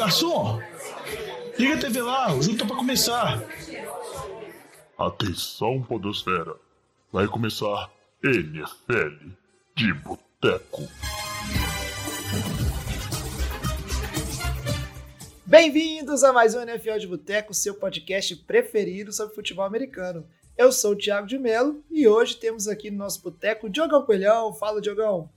garçom, liga a TV lá, o jogo tá pra começar. Atenção, Podosfera. Vai começar NFL de Boteco. Bem-vindos a mais um NFL de Boteco, seu podcast preferido sobre futebol americano. Eu sou o Thiago de Melo e hoje temos aqui no nosso boteco Diogão Coelhão. Fala, Diogão.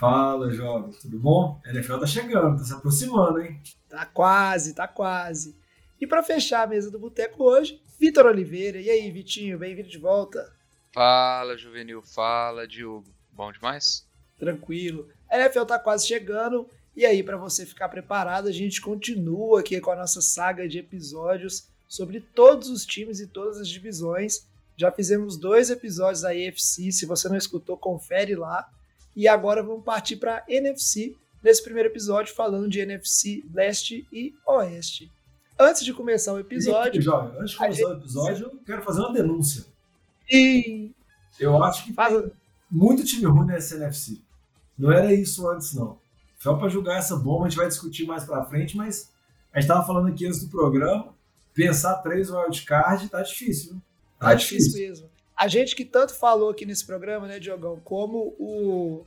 Fala, jovem. Tudo bom? A NFL tá chegando, tá se aproximando, hein? Tá quase, tá quase. E para fechar a mesa do boteco hoje, Vitor Oliveira. E aí, Vitinho, bem-vindo de volta. Fala, Juvenil. Fala, Diogo. Bom demais? Tranquilo. A NFL tá quase chegando. E aí, para você ficar preparado, a gente continua aqui com a nossa saga de episódios sobre todos os times e todas as divisões. Já fizemos dois episódios da EFC. Se você não escutou, confere lá. E agora vamos partir para NFC nesse primeiro episódio, falando de NFC Leste e Oeste. Antes de começar o episódio. Antes de começar o episódio, eu quero fazer uma denúncia. E. Eu acho que Faz... muito time ruim nessa NFC. Não era isso antes, não. Só para julgar essa bomba, a gente vai discutir mais para frente, mas a gente estava falando aqui antes do programa. Pensar três wildcard tá difícil. Tá, tá difícil. difícil mesmo. A gente que tanto falou aqui nesse programa, né, Diogão, como o,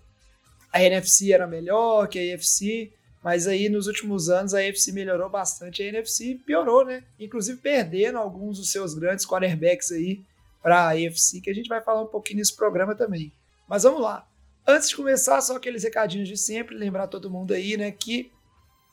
a NFC era melhor que a AFC, mas aí nos últimos anos a AFC melhorou bastante, a NFC piorou, né? Inclusive perdendo alguns dos seus grandes quarterbacks aí para a AFC, que a gente vai falar um pouquinho nesse programa também. Mas vamos lá. Antes de começar, só aqueles recadinhos de sempre, lembrar todo mundo aí, né, que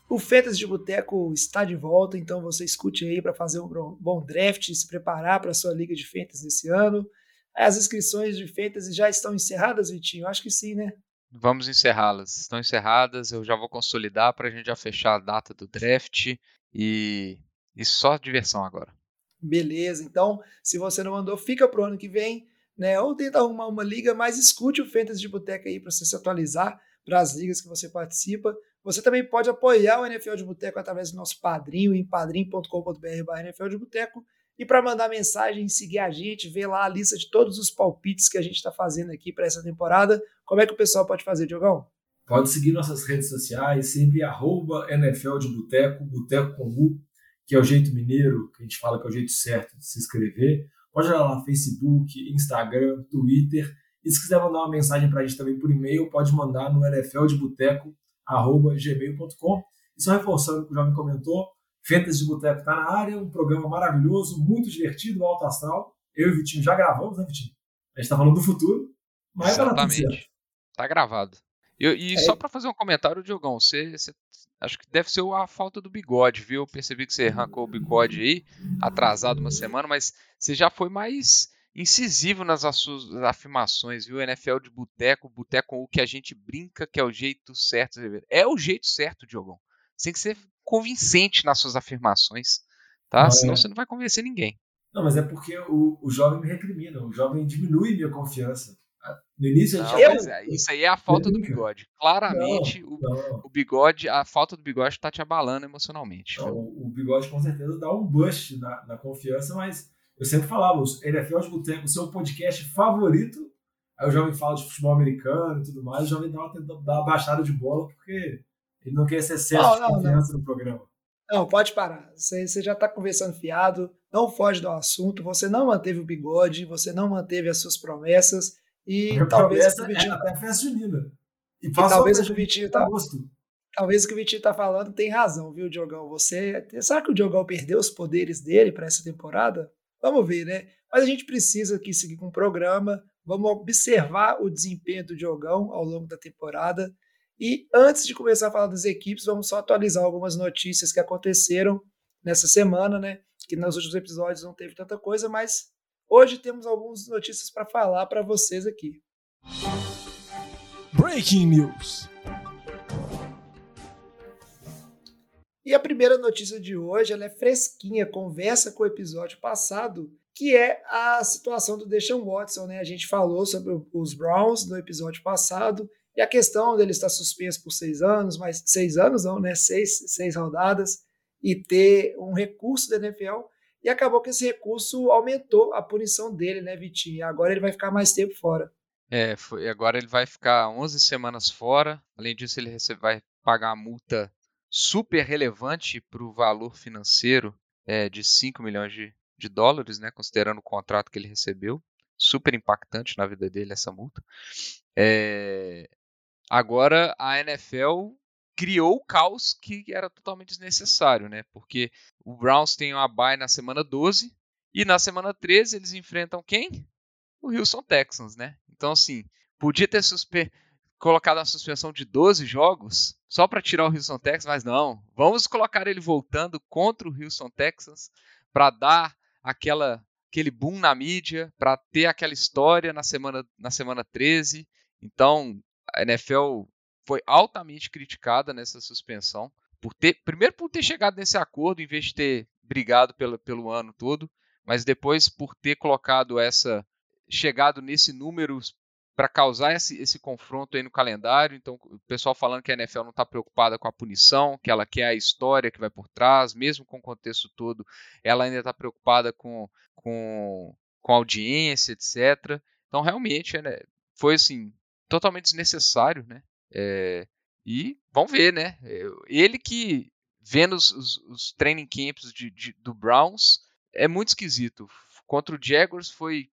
o Fetas de Boteco está de volta, então você escute aí para fazer um bom draft, se preparar para a sua liga de Fetas desse ano. As inscrições de fantasy já estão encerradas, Vitinho? Acho que sim, né? Vamos encerrá-las. Estão encerradas. Eu já vou consolidar para a gente já fechar a data do draft e, e só diversão agora. Beleza. Então, se você não mandou, fica pro ano que vem, né? Ou tenta arrumar uma liga, mas escute o Fantasy de Boteca aí para você se atualizar para as ligas que você participa. Você também pode apoiar o NFL de Boteco através do nosso padrinho em padrim.com.br/NFL de Boteco e para mandar mensagem, seguir a gente, ver lá a lista de todos os palpites que a gente está fazendo aqui para essa temporada, como é que o pessoal pode fazer, Diogão? Pode seguir nossas redes sociais, sempre arroba NFL de Boteco, Boteco com U, que é o jeito mineiro, que a gente fala que é o jeito certo de se inscrever. Pode olhar lá Facebook, Instagram, Twitter. E se quiser mandar uma mensagem para a gente também por e-mail, pode mandar no nfldeboteco.gmail.com. E só reforçando o que o jovem comentou, Fentas de Boteco está na área, um programa maravilhoso, muito divertido, alto astral. Eu e o Vitinho já gravamos, né, Vitinho? A gente está falando do futuro, mas Exatamente. Tá gravado. E, e é. só para fazer um comentário, Diogão, você, você, acho que deve ser a falta do bigode, viu? Eu percebi que você arrancou o bigode aí, atrasado uma semana, mas você já foi mais incisivo nas suas afirmações, viu? NFL de boteco, boteco o que a gente brinca que é o jeito certo. É o jeito certo, Diogão. Você tem que ser convincente nas suas afirmações, tá? Não, Senão é. você não vai convencer ninguém. Não, mas é porque o, o jovem me recrimina, o jovem diminui minha confiança. No início não, eu... é, Isso aí é a falta do bigode. Claramente, não, o, o, bigode, a falta do bigode está te abalando emocionalmente. Não, o, o, bigode com certeza dá um boost na, na confiança, mas eu sempre falava, o NFL de Boteco, o seu podcast favorito, aí o jovem fala de futebol americano e tudo mais, o jovem dá uma, dá uma baixada de bola, porque ele não quer esse excesso não, de não, confiança não. no programa. Não, pode parar. Você, você já está conversando fiado, não foge do assunto, você não manteve o bigode, você não manteve as suas promessas. E Minha talvez o Vitinho... é até festa junina. E, e talvez o que o Vitinho tá, talvez o que o Vitinho tá falando tem razão, viu, Diogão? Você, será que o Diogão perdeu os poderes dele para essa temporada? Vamos ver, né? Mas a gente precisa aqui seguir com o programa. Vamos observar o desempenho do Diogão ao longo da temporada. E antes de começar a falar das equipes, vamos só atualizar algumas notícias que aconteceram nessa semana, né? Que nos últimos episódios não teve tanta coisa, mas hoje temos algumas notícias para falar para vocês aqui. Breaking News. E a primeira notícia de hoje, ela é fresquinha, conversa com o episódio passado, que é a situação do Deshaun Watson, né? A gente falou sobre os Browns no episódio passado e a questão dele estar suspenso por seis anos, mas seis anos não, né? Seis, seis rodadas, e ter um recurso da NFL. E acabou que esse recurso aumentou a punição dele, né, Vitinho? Agora ele vai ficar mais tempo fora. É, foi, agora ele vai ficar 11 semanas fora. Além disso, ele vai pagar a multa super relevante para o valor financeiro é, de 5 milhões de, de dólares, né, considerando o contrato que ele recebeu. Super impactante na vida dele essa multa. É, agora a NFL criou o caos que era totalmente desnecessário, né? Porque o Browns tem uma bye na semana 12 e na semana 13 eles enfrentam quem? O Houston Texans, né? Então assim, podia ter suspe colocado uma suspensão de 12 jogos só para tirar o Houston Texans, mas não. Vamos colocar ele voltando contra o Houston Texans para dar aquela aquele boom na mídia, para ter aquela história na semana na semana 13. Então, a NFL foi altamente criticada nessa suspensão. Por ter, primeiro por ter chegado nesse acordo em vez de ter brigado pelo, pelo ano todo, mas depois por ter colocado essa chegado nesse número para causar esse, esse confronto aí no calendário. Então, o pessoal falando que a NFL não está preocupada com a punição, que ela quer a história que vai por trás, mesmo com o contexto todo, ela ainda está preocupada com, com, com audiência, etc. Então, realmente, né, foi assim, totalmente desnecessário, né? É, e vamos ver, né? Ele que vendo os, os, os training camps de, de, do Browns é muito esquisito. Contra o Jaguars foi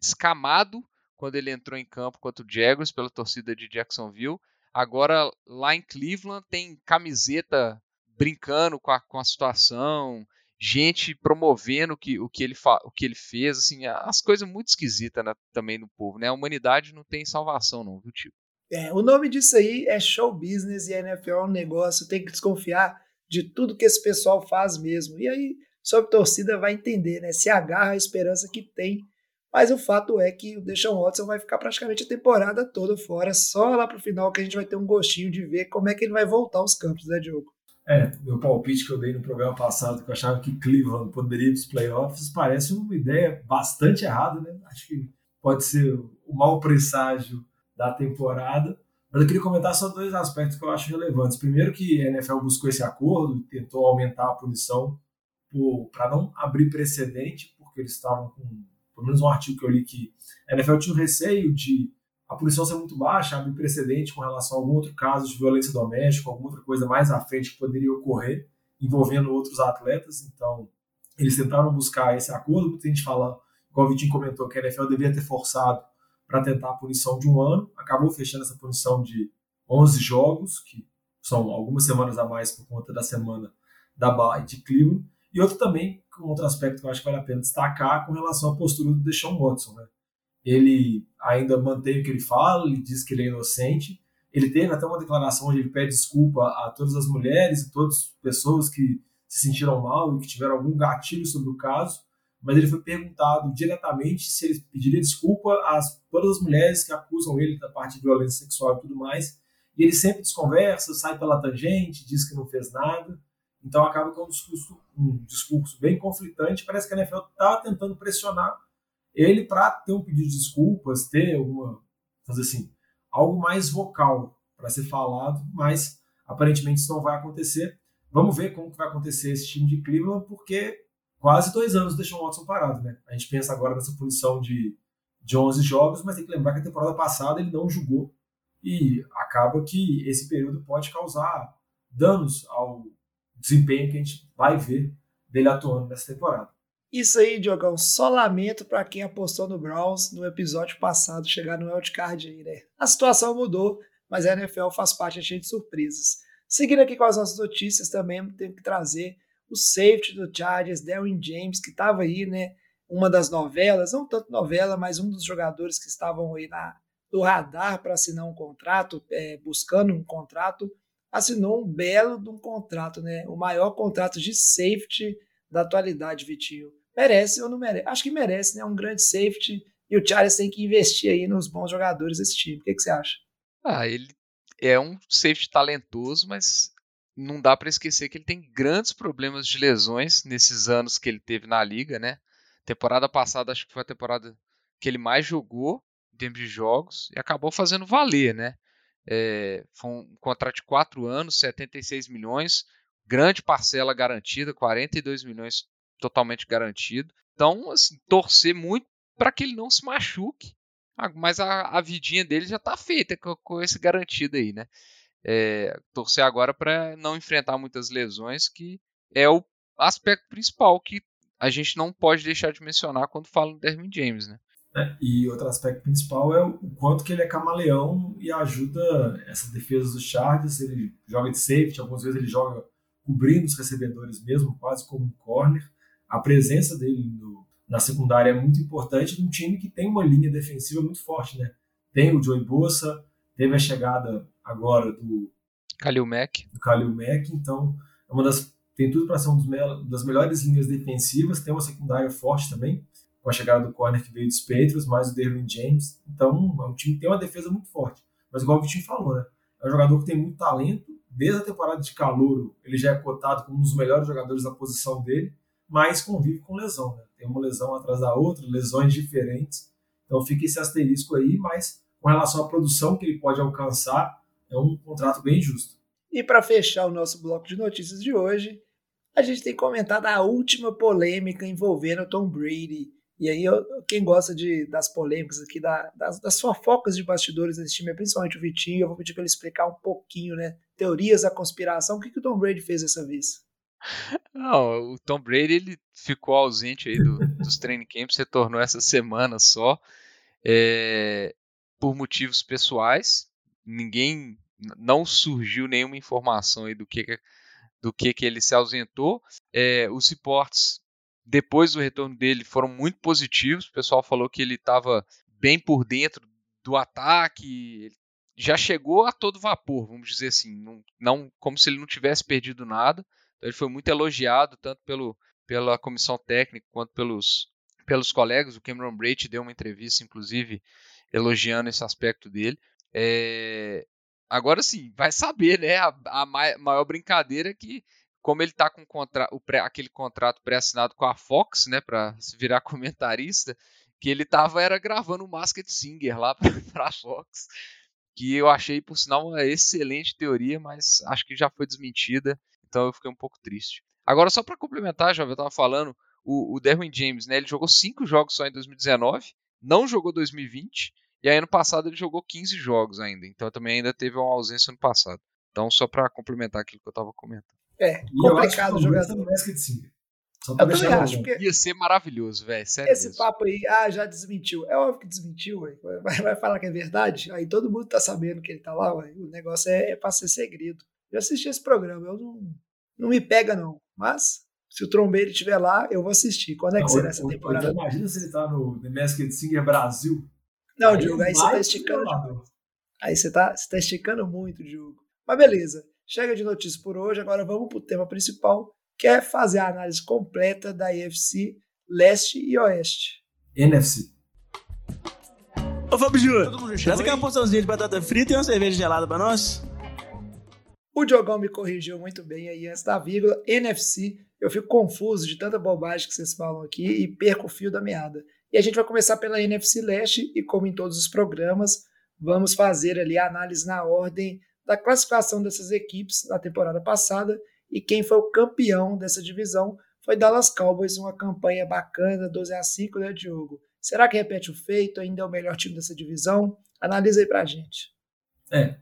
escamado quando ele entrou em campo contra o Jaguars pela torcida de Jacksonville. Agora lá em Cleveland tem camiseta brincando com a, com a situação, gente promovendo que, o, que ele o que ele fez, assim, as coisas muito esquisitas né, também no povo, né? A humanidade não tem salvação não, viu, tipo? É, o nome disso aí é show business e a NFL é um negócio, tem que desconfiar de tudo que esse pessoal faz mesmo. E aí, sua torcida vai entender, né? Se agarra a esperança que tem. Mas o fato é que o Deshaun Watson vai ficar praticamente a temporada toda fora, só lá pro final que a gente vai ter um gostinho de ver como é que ele vai voltar aos campos, né, Diogo? É, meu palpite que eu dei no programa passado, que eu achava que Cleveland poderia ir para os playoffs, parece uma ideia bastante errada, né? Acho que pode ser o mau presságio da temporada. Mas eu queria comentar só dois aspectos que eu acho relevantes. Primeiro, que a NFL buscou esse acordo, tentou aumentar a punição para não abrir precedente, porque eles estavam com, pelo menos um artigo que eu li que a NFL tinha um receio de a punição ser muito baixa, abrir precedente com relação a algum outro caso de violência doméstica, alguma outra coisa mais à frente que poderia ocorrer envolvendo outros atletas. Então, eles tentaram buscar esse acordo. Muita gente fala, igual o Vitinho comentou, que a NFL deveria ter forçado para tentar a punição de um ano. Acabou fechando essa punição de 11 jogos, que são algumas semanas a mais por conta da semana da Bay de Cleveland. E outro também, um outro aspecto que eu acho que vale a pena destacar com relação à postura do Deshaun Watson. Né? Ele ainda mantém o que ele fala, ele diz que ele é inocente. Ele teve até uma declaração onde ele pede desculpa a todas as mulheres e todas as pessoas que se sentiram mal e que tiveram algum gatilho sobre o caso mas ele foi perguntado diretamente se ele pediria desculpa a todas as mulheres que acusam ele da parte de violência sexual e tudo mais. E ele sempre desconversa, sai pela tangente, diz que não fez nada. Então acaba com um discurso, um discurso bem conflitante. Parece que a NFL está tentando pressionar ele para ter um pedido de desculpas, ter alguma, fazer assim, algo mais vocal para ser falado, mas aparentemente isso não vai acontecer. Vamos ver como que vai acontecer esse time de Cleveland, porque quase dois anos deixou o Watson parado, né? A gente pensa agora nessa punição de, de 11 jogos, mas tem que lembrar que a temporada passada ele não jogou e acaba que esse período pode causar danos ao desempenho que a gente vai ver dele atuando nessa temporada. Isso aí, Diogão, só lamento para quem apostou no Browns no episódio passado chegar no wildcard aí, né? A situação mudou, mas a NFL faz parte cheia de surpresas. Seguindo aqui com as nossas notícias, também tenho que trazer o safety do Chargers, Darren James, que estava aí, né? Uma das novelas, não tanto novela, mas um dos jogadores que estavam aí na, no radar para assinar um contrato, é, buscando um contrato, assinou um belo de um contrato, né? O maior contrato de safety da atualidade, Vitinho. Merece ou não merece? Acho que merece, né? Um grande safety e o Chargers tem que investir aí nos bons jogadores desse time. O que, que você acha? Ah, ele é um safety talentoso, mas não dá para esquecer que ele tem grandes problemas de lesões nesses anos que ele teve na liga, né? Temporada passada acho que foi a temporada que ele mais jogou em termos de jogos e acabou fazendo valer, né? É, foi um contrato de 4 anos, 76 milhões, grande parcela garantida, 42 milhões totalmente garantido. Então, assim, torcer muito para que ele não se machuque, mas a, a vidinha dele já está feita com, com esse garantido aí, né? É, torcer agora para não enfrentar muitas lesões, que é o aspecto principal que a gente não pode deixar de mencionar quando fala do Derwin James, né? É, e outro aspecto principal é o quanto que ele é camaleão e ajuda essa defesa dos Chargers. Ele joga de safety, algumas vezes ele joga cobrindo os recebedores mesmo, quase como um corner. A presença dele no, na secundária é muito importante num time que tem uma linha defensiva muito forte, né? Tem o Joey Bosa, teve a chegada agora do Khalil Mack. Do Khalil Mack, então é uma das tem tudo para ser uma das melhores linhas defensivas, tem uma secundária forte também com a chegada do corner que veio dos Patriots, mais o Derwin James. Então, é um time que tem uma defesa muito forte. Mas igual o Vitinho falou, né? É um jogador que tem muito talento. Desde a temporada de calouro, ele já é cotado como um dos melhores jogadores da posição dele, mas convive com lesão, né? Tem uma lesão atrás da outra, lesões diferentes. Então fica esse asterisco aí, mas com relação à produção que ele pode alcançar, é um contrato bem justo. E para fechar o nosso bloco de notícias de hoje, a gente tem comentado a última polêmica envolvendo Tom Brady e aí, eu, quem gosta de, das polêmicas aqui, da, das, das fofocas de bastidores desse time, é principalmente o Vitinho, eu vou pedir para ele explicar um pouquinho, né? Teorias da conspiração. O que, que o Tom Brady fez dessa vez? Não, o Tom Brady ele ficou ausente aí do, dos training camps, retornou essa semana só, é, por motivos pessoais. Ninguém, não surgiu nenhuma informação aí do que, do que, que ele se ausentou. É, os reportes depois do retorno dele foram muito positivos. O pessoal falou que ele estava bem por dentro do ataque, já chegou a todo vapor, vamos dizer assim, não, não como se ele não tivesse perdido nada. Então ele foi muito elogiado tanto pelo, pela comissão técnica quanto pelos, pelos colegas. O Cameron Brate deu uma entrevista, inclusive, elogiando esse aspecto dele. É... Agora sim, vai saber, né? A, a maior brincadeira é que como ele está com contra, o pré, aquele contrato pré-assinado com a Fox, né, para se virar comentarista, que ele tava era gravando o Masked Singer lá para a Fox, que eu achei por sinal uma excelente teoria, mas acho que já foi desmentida, então eu fiquei um pouco triste. Agora só para complementar, já eu estava falando, o, o Derwin James, né, ele jogou cinco jogos só em 2019, não jogou 2020 e aí ano passado ele jogou 15 jogos ainda, então também ainda teve uma ausência no passado. Então só para complementar aquilo que eu estava comentando. É, e complicado o jogador. No Masked Singer. Só pra eu também acho, porque ia ser maravilhoso, velho. Esse mesmo. papo aí, ah, já desmentiu. É óbvio que desmentiu, véio. vai, vai falar que é verdade. Aí todo mundo tá sabendo que ele tá lá, véio. o negócio é, é pra ser segredo. Eu assisti esse programa, eu não, não me pega, não. Mas se o Trombeiro estiver lá, eu vou assistir. Quando é que não, será essa temporada? Então imagina se ele tá no The Masked Singer Brasil. Não, aí Diogo, aí você tá esticando. Aí você tá, você tá esticando muito, Diogo. Mas beleza. Chega de notícias por hoje, agora vamos para o tema principal, que é fazer a análise completa da IFC Leste e Oeste. NFC. Ô Fábio Júnior, traz aqui uma porçãozinha de batata frita e uma cerveja gelada para nós. O Diogão me corrigiu muito bem aí antes da vírgula. NFC, eu fico confuso de tanta bobagem que vocês falam aqui e perco o fio da meada. E a gente vai começar pela NFC Leste e, como em todos os programas, vamos fazer ali a análise na ordem da classificação dessas equipes na temporada passada e quem foi o campeão dessa divisão foi Dallas Cowboys, uma campanha bacana, 12 a 5, né, Diogo? Será que repete o feito? Ainda é o melhor time dessa divisão? Analisa aí pra gente. É,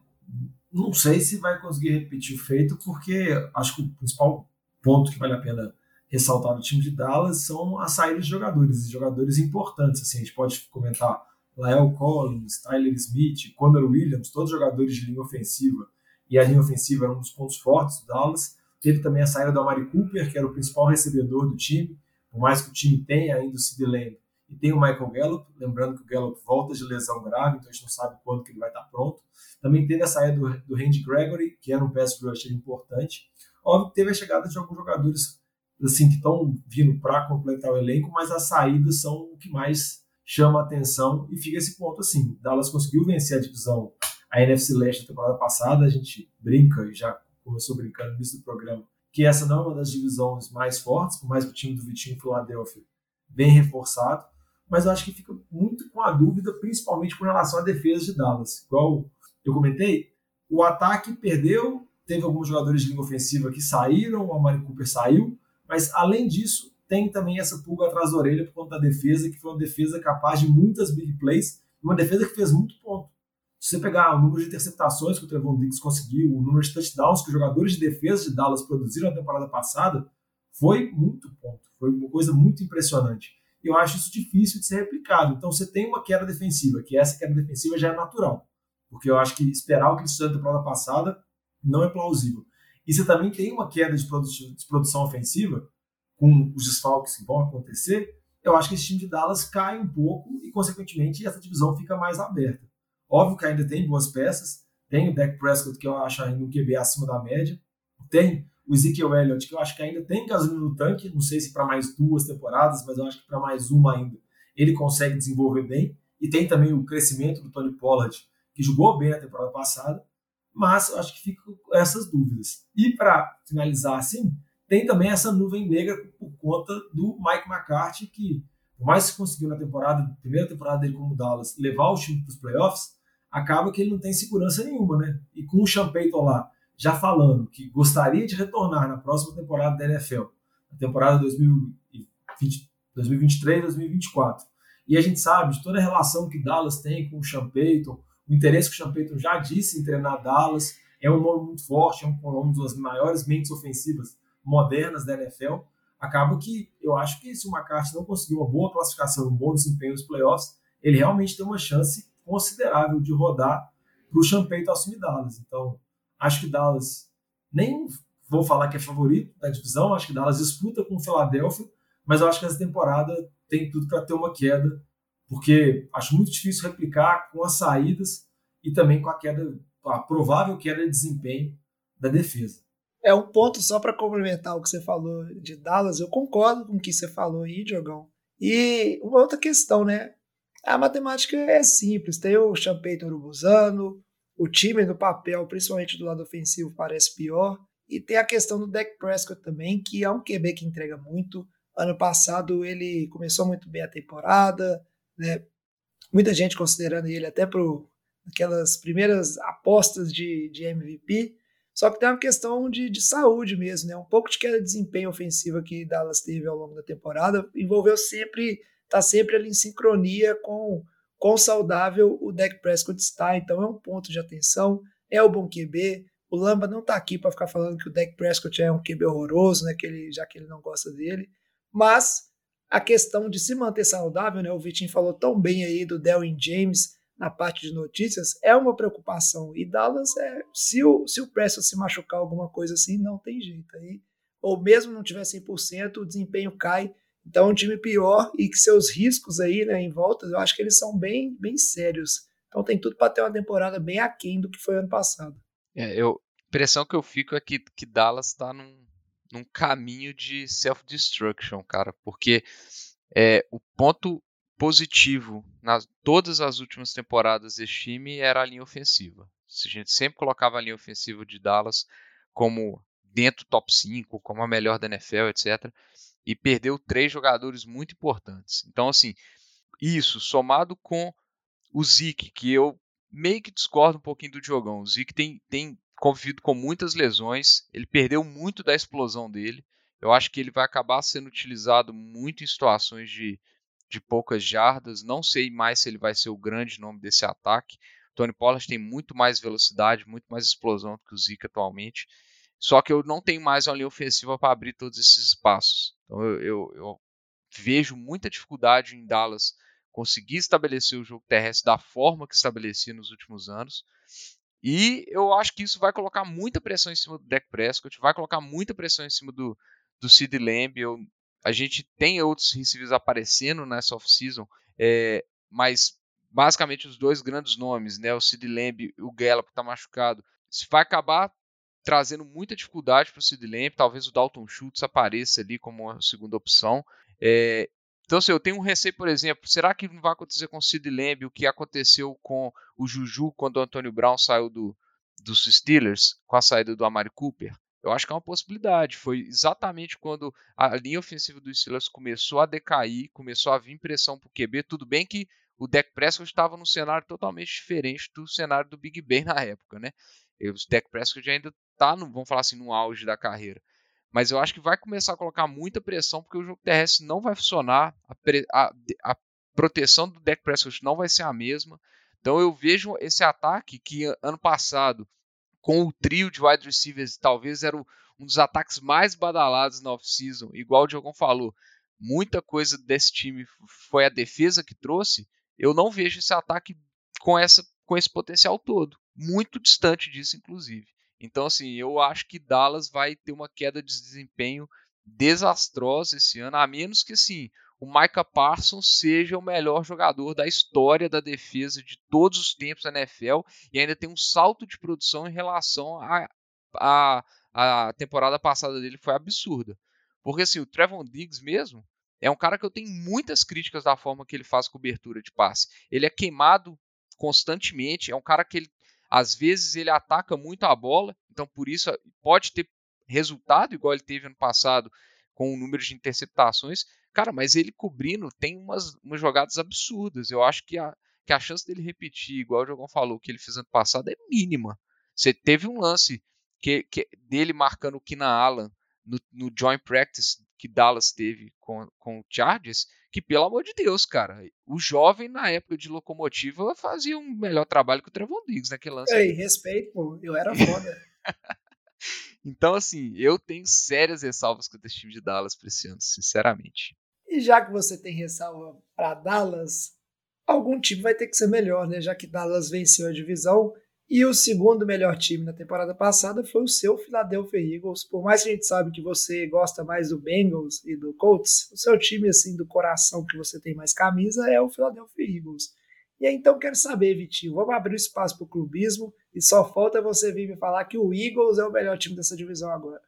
não sei se vai conseguir repetir o feito, porque acho que o principal ponto que vale a pena ressaltar no time de Dallas são as saídas de jogadores, jogadores importantes. Assim, a gente pode comentar Lael Collins, Tyler Smith, Conor Williams, todos jogadores de linha ofensiva, e a linha ofensiva era um dos pontos fortes do Dallas. Teve também a saída do Amari Cooper, que era o principal recebedor do time, por mais que o time tenha ainda o Sid Lamb e tem o Michael Gallup, lembrando que o Gallup volta de lesão grave, então a gente não sabe quando que ele vai estar pronto. Também teve a saída do, do Randy Gregory, que era um pass rusher importante. Óbvio que teve a chegada de alguns jogadores assim que estão vindo para completar o elenco, mas as saídas são o que mais chama a atenção e fica esse ponto assim. Dallas conseguiu vencer a divisão, a NFC Leste na temporada passada, a gente brinca e já começou brincando no início do programa, que essa não é uma das divisões mais fortes, por mais que o time do Vitinho Philadelphia bem reforçado, mas eu acho que fica muito com a dúvida, principalmente com relação à defesa de Dallas. Igual eu comentei, o ataque perdeu, teve alguns jogadores de linha ofensiva que saíram, o Amari Cooper saiu, mas além disso, tem também essa pulga atrás da orelha por conta da defesa, que foi uma defesa capaz de muitas big plays, uma defesa que fez muito ponto. Se você pegar o número de interceptações que o Trevon Diggs conseguiu, o número de touchdowns que os jogadores de defesa de Dallas produziram na temporada passada, foi muito ponto. Foi uma coisa muito impressionante. Eu acho isso difícil de ser replicado. Então você tem uma queda defensiva, que essa queda defensiva já é natural. Porque eu acho que esperar o que fizeram na temporada passada não é plausível. E você também tem uma queda de, de produção ofensiva, com os desfalques que vão acontecer, eu acho que esse time de Dallas cai um pouco e, consequentemente, essa divisão fica mais aberta. Óbvio que ainda tem boas peças, tem o Dak Prescott, que eu acho ainda um QB acima da média, tem o Ezekiel Elliott, que eu acho que ainda tem gasolina no tanque, não sei se para mais duas temporadas, mas eu acho que para mais uma ainda ele consegue desenvolver bem, e tem também o crescimento do Tony Pollard, que jogou bem na temporada passada, mas eu acho que ficam essas dúvidas. E para finalizar assim, tem também essa nuvem negra por conta do Mike McCarthy, que, por mais que conseguiu na temporada, primeira temporada dele como Dallas, levar o time para os playoffs, acaba que ele não tem segurança nenhuma, né? E com o Sean Payton lá, já falando que gostaria de retornar na próxima temporada da NFL, na temporada 2020, 2023, 2024. E a gente sabe de toda a relação que Dallas tem com o Sean Payton, o interesse que o Sean Payton já disse em treinar Dallas, é um nome muito forte, é um, um das maiores mentes ofensivas modernas da NFL, acaba que eu acho que se o McCarthy não conseguir uma boa classificação, um bom desempenho nos playoffs, ele realmente tem uma chance considerável de rodar para o Champagne assumir Dallas. Então, acho que Dallas nem vou falar que é favorito da divisão, acho que Dallas disputa com o Philadelphia, mas eu acho que essa temporada tem tudo para ter uma queda, porque acho muito difícil replicar com as saídas e também com a queda, a provável queda de desempenho da defesa. É um ponto só para complementar o que você falou de Dallas. Eu concordo com o que você falou aí, Diogão. E uma outra questão, né? A matemática é simples. Tem o Champeito Urubuzano, o time no papel, principalmente do lado ofensivo, parece pior. E tem a questão do Dak Prescott também, que é um QB que entrega muito. Ano passado ele começou muito bem a temporada, né? Muita gente considerando ele até para aquelas primeiras apostas de, de MVP. Só que tem uma questão de, de saúde mesmo, né? Um pouco de queda de desempenho ofensiva que Dallas teve ao longo da temporada envolveu sempre, tá sempre ali em sincronia com quão saudável o Dak Prescott está. Então é um ponto de atenção. É o bom QB. O Lamba não está aqui para ficar falando que o Dak Prescott é um QB horroroso, né? Que ele, já que ele não gosta dele. Mas a questão de se manter saudável, né? O Vitinho falou tão bem aí do Delwin James na parte de notícias é uma preocupação. E Dallas, é, se o, se o Preston se machucar alguma coisa assim, não tem jeito. Aí, ou mesmo não tiver 100%, o desempenho cai. Então é um time pior e que seus riscos aí né, em volta, eu acho que eles são bem, bem sérios. Então tem tudo para ter uma temporada bem aquém do que foi ano passado. É, eu, a impressão que eu fico é que, que Dallas está num, num caminho de self-destruction, cara, porque é, o ponto positivo nas todas as últimas temporadas desse time era a linha ofensiva. A gente sempre colocava a linha ofensiva de Dallas como dentro do top 5, como a melhor da NFL, etc. E perdeu três jogadores muito importantes. Então, assim, isso somado com o Zeke, que eu meio que discordo um pouquinho do Diogão. O Zeke tem, tem convivido com muitas lesões, ele perdeu muito da explosão dele. Eu acho que ele vai acabar sendo utilizado muito em situações de de poucas jardas. Não sei mais se ele vai ser o grande nome desse ataque. Tony Pollard tem muito mais velocidade, muito mais explosão do que o Zika atualmente. Só que eu não tenho mais uma linha ofensiva para abrir todos esses espaços. Então eu, eu, eu, vejo muita dificuldade em Dallas conseguir estabelecer o jogo terrestre da forma que estabelecia nos últimos anos. E eu acho que isso vai colocar muita pressão em cima do Dak Prescott, vai colocar muita pressão em cima do, do Sid Lamb. Eu a gente tem outros receivers aparecendo nessa off-season, é, mas basicamente os dois grandes nomes, né, o Sid Lamb e o Gallup que está machucado, isso vai acabar trazendo muita dificuldade para o Sid Lamb, talvez o Dalton Schultz apareça ali como uma segunda opção. É, então, assim, eu tenho um receio, por exemplo, será que não vai acontecer com o Sid Lamb o que aconteceu com o Juju quando o Antônio Brown saiu do, dos Steelers, com a saída do Amari Cooper? Eu acho que é uma possibilidade. Foi exatamente quando a linha ofensiva dos Steelers começou a decair, começou a vir pressão para o QB. Tudo bem que o Dak Prescott estava num cenário totalmente diferente do cenário do Big Ben na época, né? O Dak Prescott ainda está, vamos falar assim, no auge da carreira. Mas eu acho que vai começar a colocar muita pressão porque o jogo terrestre não vai funcionar, a, a, a proteção do Dak Prescott não vai ser a mesma. Então eu vejo esse ataque que ano passado, com o trio de wide receivers, talvez era um dos ataques mais badalados na off-season, igual o Diogão falou. Muita coisa desse time foi a defesa que trouxe. Eu não vejo esse ataque com, essa, com esse potencial todo. Muito distante disso, inclusive. Então, assim, eu acho que Dallas vai ter uma queda de desempenho desastrosa esse ano, a menos que, assim, o Micah Parsons seja o melhor jogador da história da defesa de todos os tempos da NFL e ainda tem um salto de produção em relação a, a, a temporada passada dele foi absurda. Porque assim, o Trevon Diggs mesmo é um cara que eu tenho muitas críticas da forma que ele faz cobertura de passe. Ele é queimado constantemente, é um cara que ele, às vezes ele ataca muito a bola, então por isso pode ter resultado igual ele teve ano passado com o número de interceptações, Cara, mas ele cobrindo tem umas, umas jogadas absurdas. Eu acho que a, que a chance dele repetir, igual o Jogão falou, que ele fez ano passado, é mínima. Você teve um lance que, que dele marcando o Kina Allen no, no joint practice que Dallas teve com, com o Chargers, que pelo amor de Deus, cara, o jovem na época de locomotiva fazia um melhor trabalho que o Trevon Diggs naquele lance. Ei, respeito, pô, eu era foda. então, assim, eu tenho sérias ressalvas com esse time de Dallas pra esse ano, sinceramente. E já que você tem ressalva para Dallas, algum time vai ter que ser melhor, né? Já que Dallas venceu a divisão e o segundo melhor time na temporada passada foi o seu Philadelphia Eagles. Por mais que a gente sabe que você gosta mais do Bengals e do Colts, o seu time assim do coração que você tem mais camisa é o Philadelphia Eagles. E aí, então quero saber, Vitinho, vamos abrir o espaço para o clubismo e só falta você vir me falar que o Eagles é o melhor time dessa divisão agora.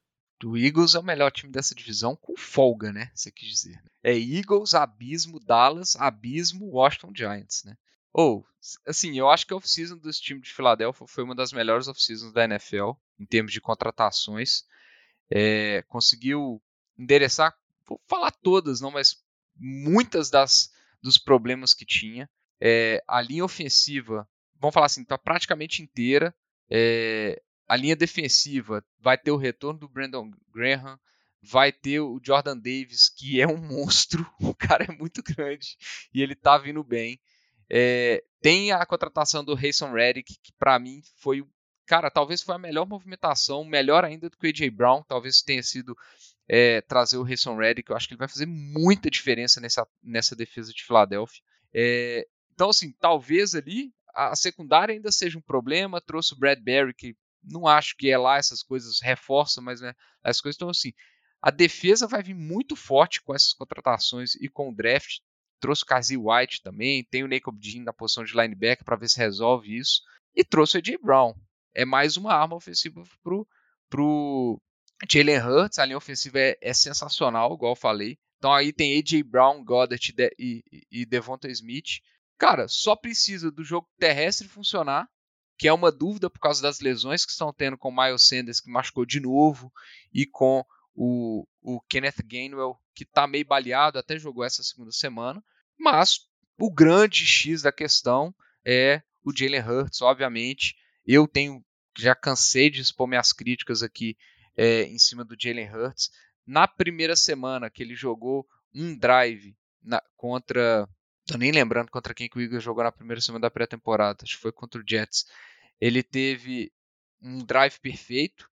O Eagles é o melhor time dessa divisão com folga, né? Você quis dizer. É Eagles, Abismo, Dallas, Abismo, Washington Giants, né? Ou, assim, eu acho que a off-season dos times de Filadélfia foi uma das melhores off-seasons da NFL em termos de contratações. É, conseguiu endereçar, vou falar todas, não, mas muitas das dos problemas que tinha. É, a linha ofensiva, vamos falar assim, está praticamente inteira. É, a linha defensiva vai ter o retorno do Brandon Graham, vai ter o Jordan Davis, que é um monstro, o cara é muito grande e ele tá vindo bem. É, tem a contratação do Hayson Reddick, que para mim foi, cara, talvez foi a melhor movimentação, melhor ainda do que o AJ Brown, talvez tenha sido é, trazer o Hayson Reddick, eu acho que ele vai fazer muita diferença nessa, nessa defesa de Filadélfia. É, então, assim, talvez ali a secundária ainda seja um problema, trouxe o Bradbury, que não acho que é lá essas coisas reforçam, mas né, as coisas estão assim. A defesa vai vir muito forte com essas contratações e com o draft. Trouxe o Kazi White também, tem o Jacob Dean na posição de linebacker para ver se resolve isso. E trouxe o AJ Brown. É mais uma arma ofensiva pro, pro Jalen Hurts. A linha ofensiva é, é, sensacional, igual eu falei. Então aí tem AJ Brown, Goddard e, e, e Devonta Smith. Cara, só precisa do jogo terrestre funcionar que é uma dúvida por causa das lesões que estão tendo com o Miles Sanders, que machucou de novo, e com o, o Kenneth Gainwell, que está meio baleado, até jogou essa segunda semana. Mas o grande X da questão é o Jalen Hurts, obviamente. Eu tenho já cansei de expor minhas críticas aqui é, em cima do Jalen Hurts. Na primeira semana que ele jogou um drive na, contra. Tô nem lembrando contra quem que o Eagles jogou na primeira semana da pré-temporada. Acho que foi contra o Jets. Ele teve um drive perfeito,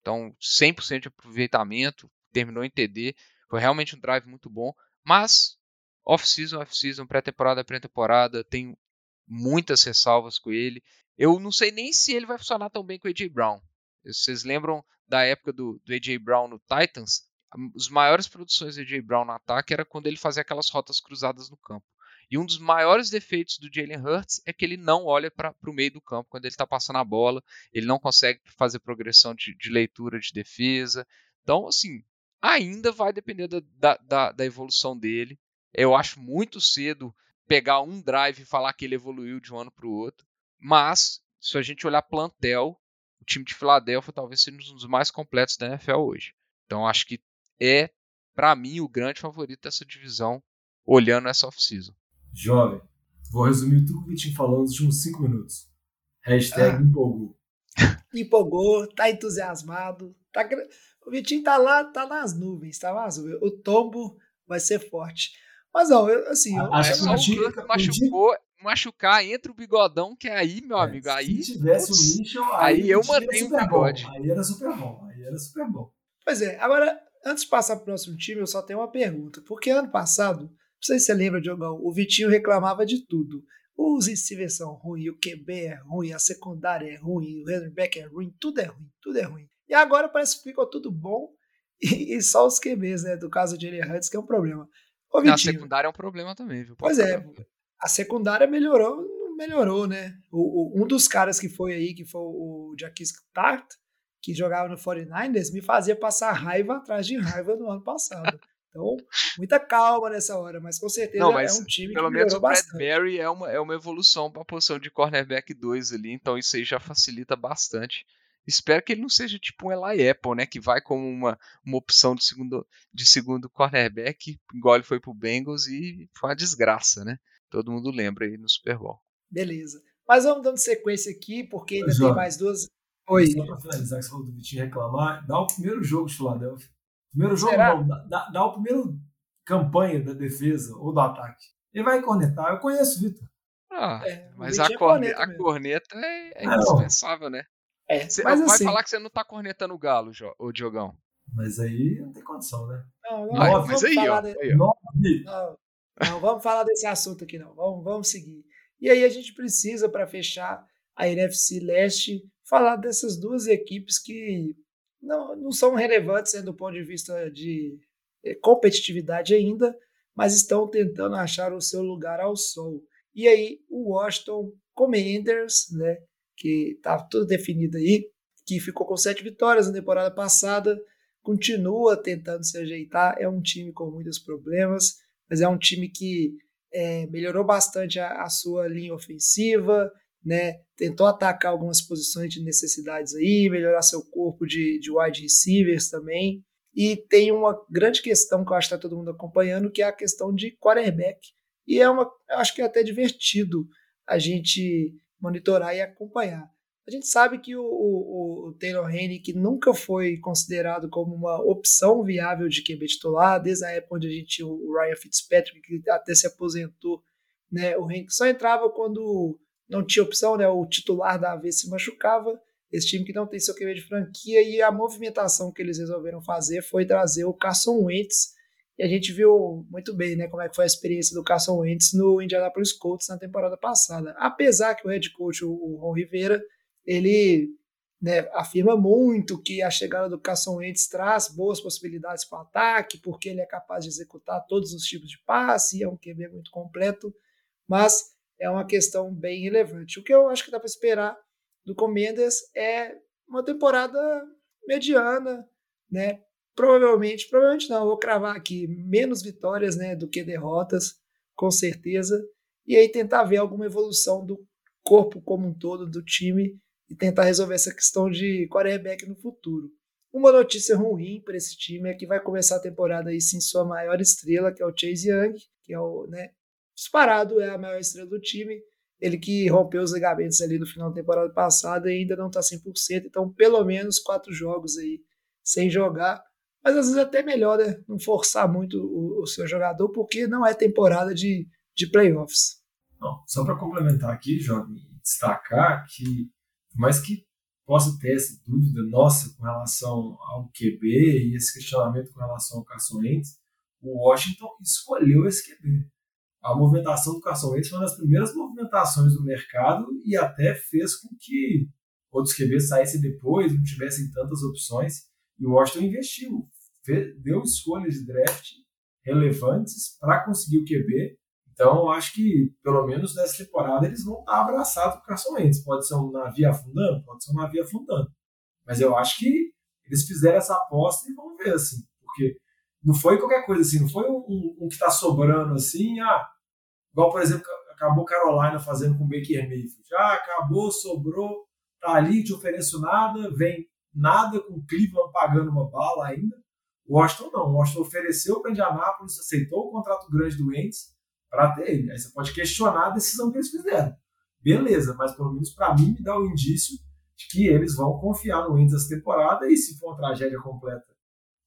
então 100% de aproveitamento, terminou em TD, foi realmente um drive muito bom, mas off-season, off-season, pré-temporada, pré-temporada, tem muitas ressalvas com ele. Eu não sei nem se ele vai funcionar tão bem com o AJ Brown. Vocês lembram da época do, do AJ Brown no Titans? As maiores produções do AJ Brown no ataque era quando ele fazia aquelas rotas cruzadas no campo. E um dos maiores defeitos do Jalen Hurts é que ele não olha para o meio do campo quando ele está passando a bola, ele não consegue fazer progressão de, de, leitura de defesa. Então, assim, ainda vai depender da, da, da evolução dele. Eu acho muito cedo pegar um drive e falar que ele evoluiu de um ano para o outro. Mas, se a gente olhar plantel, o time de Filadélfia talvez seja um dos mais completos da NFL hoje. Então, acho que é, para mim, o grande favorito dessa divisão, olhando essa off-season. Jovem, vou resumir tudo que o Vitinho falou nos últimos cinco minutos. Hashtag ah. empolgou. Empolgou, tá entusiasmado. Tá... O Vitinho tá lá, tá nas nuvens, tá nas nuvens. O tombo vai ser forte. Mas não, eu, assim. Eu, Acho que o Vitinho machucou, machucar, entra o bigodão, que é aí, meu É, amigo, aí. Se tivesse putz, o Mitchell, aí eu mantenho o super bom. bigode. Aí era super bom. Aí era super bom. Pois é, agora, antes de passar pro próximo time, eu só tenho uma pergunta. Porque ano passado, não sei se você lembra, Diogão, o Vitinho reclamava de tudo. Os receivers são ruins, o QB é ruim, a secundária é ruim, o running back é ruim, tudo é ruim, tudo é ruim. E agora parece que ficou tudo bom e, e só os QBs, né? Do caso de Jalen Hurts, que é um problema. Ô, Na Vitinho, secundária é um problema também, viu? Pois é, a secundária melhorou, melhorou, né? O, o- um dos caras que foi aí, que foi o Jaquis Tart, que jogava no 49ers, me fazia passar raiva atrás de raiva no ano passado. Então, muita calma nessa hora, mas com certeza Não, mas é um time Pelo que menos o bastante. Bradbury é uma, é uma evolução para a posição de cornerback 2 ali, então isso aí já facilita bastante. Espero que ele não seja tipo um Eli Apple, né? Que vai como uma, uma opção de segundo, de segundo cornerback, igual ele foi pro Bengals e foi uma desgraça, né? Todo mundo lembra aí no Super Bowl. Beleza. Mas vamos dando sequência aqui, porque ainda tem mais duas. Oi. Só pra finalizar, que você falou do Vitinho reclamar, dá o primeiro jogo de Filadélfia. Primeiro jogo Será? não, dá, dá- o primeiro campanha da defesa ou do ataque. Ele vai cornetar. Eu conheço o Vitor. Ah, É, mas a, é corne- corneta a corneta é, é Ah, não. indispensável, né? É, Você mas vai assim, falar que você não tá cornetando o Galo, Jo- ô Diogão. Mas aí não tem condição, né? não, não, Mas, aí, falar ó, de- aí, ó. Não, não vamos falar desse assunto aqui, não. Vamos, vamos seguir. E aí a gente precisa, para fechar a NFC Leste, falar dessas duas equipes que não, não são relevantes né, do ponto de vista de eh, competitividade ainda, mas estão tentando achar o seu lugar ao sol. E aí o Washington Commanders, né, que está tudo definido aí, que ficou com sete vitórias na temporada passada, continua tentando se ajeitar. É um time com muitos problemas, mas é um time que é, melhorou bastante a, a sua linha ofensiva, né? Tentou atacar algumas posições de necessidades aí, melhorar seu corpo de, de wide receivers também. E tem uma grande questão que eu acho que está todo mundo acompanhando, que é a questão de quarterback. E é uma, eu acho que é até divertido a gente monitorar e acompanhar. A gente sabe que o, o, o Taylor Henry, que nunca foi considerado como uma opção viável de QB titular, desde a época onde a gente tinha o Ryan Fitzpatrick, que até se aposentou, né? O Henry só entrava quando não tinha opção, né? O titular da vez se machucava. Esse time que não tem seu QB de franquia e a movimentação que eles resolveram fazer foi trazer o Carson Wentz. E a gente viu muito bem, né, como é que foi a experiência do Carson Wentz no Indianapolis Colts na temporada passada. Apesar que o head coach, o, Ron Rivera, ele né, afirma muito que a chegada do Carson Wentz traz boas possibilidades para o ataque, porque ele é capaz de executar todos os tipos de passe, é um QB muito completo, mas é uma questão bem relevante. O que eu acho que dá para esperar do Commanders é uma temporada mediana, né? Provavelmente, provavelmente não, vou cravar aqui menos vitórias, né, do que derrotas, com certeza, e aí tentar ver alguma evolução do corpo como um todo do time e tentar resolver essa questão de quarterback no futuro. Uma notícia ruim para esse time é que vai começar a temporada aí sem sua maior estrela, que é o Chase Young, que é o, né, disparado é a maior estrela do time. Ele que rompeu os ligamentos ali no final da temporada passada e ainda não está 100%, então pelo menos quatro jogos aí sem jogar. Mas às vezes até melhor, né? Não forçar muito o, o seu jogador, porque não é temporada de, de playoffs. Não, só para complementar aqui, jovem, destacar que, por mais que possa ter essa dúvida nossa com relação ao QB e esse questionamento com relação ao Carson Wentz, o Washington escolheu esse QB. A movimentação do Carson Wentz foi uma das primeiras movimentações do mercado e até fez com que outros QBs saíssem depois, não tivessem tantas opções. E o Washington investiu, deu escolhas de draft relevantes para conseguir o QB. Então, acho que, pelo menos nessa temporada, eles vão estar abraçados com o Carson Wentz. Pode ser um navio afundando? Pode ser um navio afundando. Mas eu acho que eles fizeram essa aposta e vão ver, assim. Porque não foi qualquer coisa assim, não foi um, um, um que está sobrando assim, ah, igual, por exemplo, acabou Carolina fazendo com o Baker Mayfield. Ah, acabou, sobrou, tá ali, te ofereço nada, vem nada com o Cleveland pagando uma bala ainda. Washington não. Washington ofereceu para Indianápolis, aceitou o contrato grande do Wentz para ter ele. Aí você pode questionar a decisão que eles fizeram. Beleza, mas pelo menos para mim me dá o um indício de que eles vão confiar no Wentz essa temporada e se for uma tragédia completa,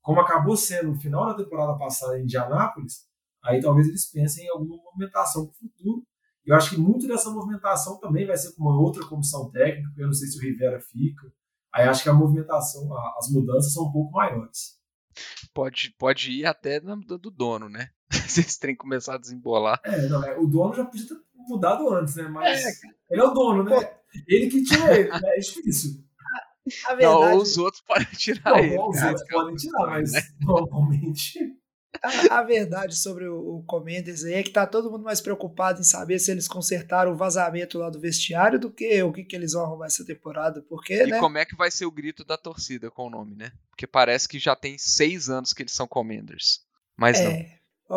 como acabou sendo no final da temporada passada em Indianápolis, aí talvez eles pensem em alguma movimentação para o futuro. Eu acho que muito dessa movimentação também vai ser com uma outra comissão técnica, eu não sei se o Rivera fica. Aí acho que a movimentação, as mudanças são um pouco maiores. Pode, pode ir até do, do dono, né? Vocês têm que começar a desembolar. É, não, é, o dono já podia ter mudado antes, né? Mas é, ele é o dono, né? Ele que tira ele, né? É difícil. A verdade... Não, os outros podem tirar não, ele. Os cara, outros podem tirar, mas né? normalmente a, a, verdade sobre o, o Commanders aí é que tá todo mundo mais preocupado em saber se eles consertaram o vazamento lá do vestiário do que o que, que eles vão arrumar essa temporada. Porque, e né? como é que vai ser o grito da torcida com o nome, né? Porque parece que já tem seis anos que eles são Commanders. Mas é, não.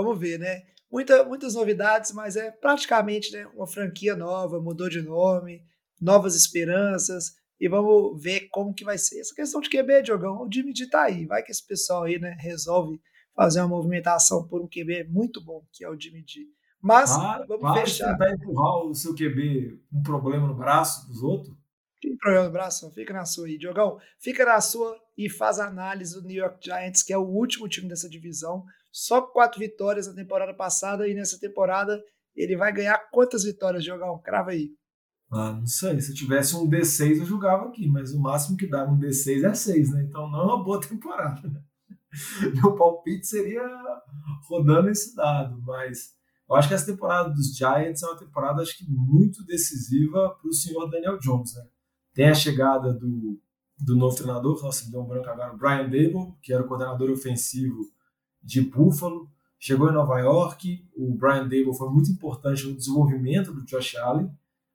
Vamos ver, né? Muita, muitas novidades, mas é praticamente né, uma franquia nova, mudou de nome, novas esperanças. E vamos ver como que vai ser. Essa questão de QB, Diogão, o Jimmy D tá aí. Vai que esse pessoal aí, né, resolve fazer uma movimentação por um QB muito bom, que é o Jimmy G. Mas para, vamos fechar. tentar empurrar o seu QB um problema no braço dos outros. Tem problema no braço? Fica na sua aí, Diogão. Fica na sua e faz análise do New York Giants, que é o último time dessa divisão. Só quatro vitórias na temporada passada e nessa temporada ele vai ganhar quantas vitórias, Diogão? Crava aí. Ah, não sei. Se eu tivesse um D6, eu jogava aqui, mas o máximo que dá um D6 é 6, né? Então não é uma boa temporada. Meu palpite seria rodando esse dado, mas eu acho que essa temporada dos Giants é uma temporada acho que muito decisiva para o senhor Daniel Jones. Né? Tem a chegada do, do novo treinador, nossa, me deu um branco agora, Brian Dable, que era o coordenador ofensivo de Buffalo, chegou em Nova York. O Brian Dable foi muito importante no desenvolvimento do Josh Allen.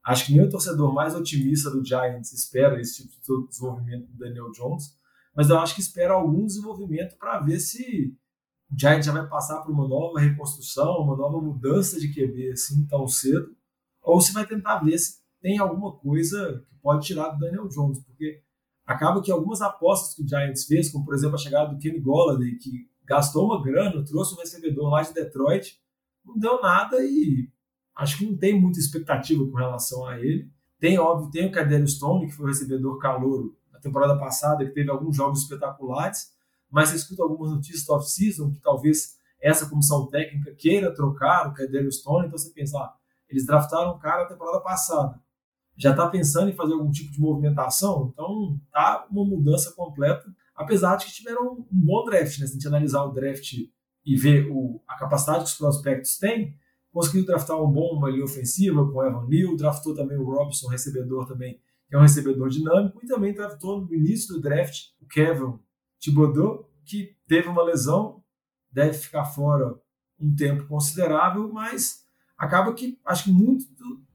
Acho que nem o torcedor mais otimista do Giants espera esse tipo de desenvolvimento do Daniel Jones mas eu acho que espera algum desenvolvimento para ver se o Giants já vai passar por uma nova reconstrução, uma nova mudança de QB assim tão cedo, ou se vai tentar ver se tem alguma coisa que pode tirar do Daniel Jones, porque acaba que algumas apostas que o Giants fez, como por exemplo a chegada do Kenny Golladay, que gastou uma grana, trouxe um recebedor lá de Detroit, não deu nada e acho que não tem muita expectativa com relação a ele. Tem, óbvio, tem o Cadêrio Stone, que foi o recebedor calouro temporada passada, que teve alguns jogos espetaculares, mas você escuta algumas notícias do off-season que talvez essa comissão técnica queira trocar o Cadêrio Stone, então você pensa, ah, eles draftaram um cara na temporada passada, já está pensando em fazer algum tipo de movimentação, então tá uma mudança completa, apesar de que tiveram um bom draft, né? Se a gente analisar o draft e ver o, a capacidade que os prospectos têm, conseguiu draftar um bom uma linha ofensiva com o Evan Neal, draftou também o Robson, recebedor também que é um recebedor dinâmico, e também draftou no início do draft o Kevin Thibodeau, que teve uma lesão, deve ficar fora um tempo considerável, mas acaba que acho que muito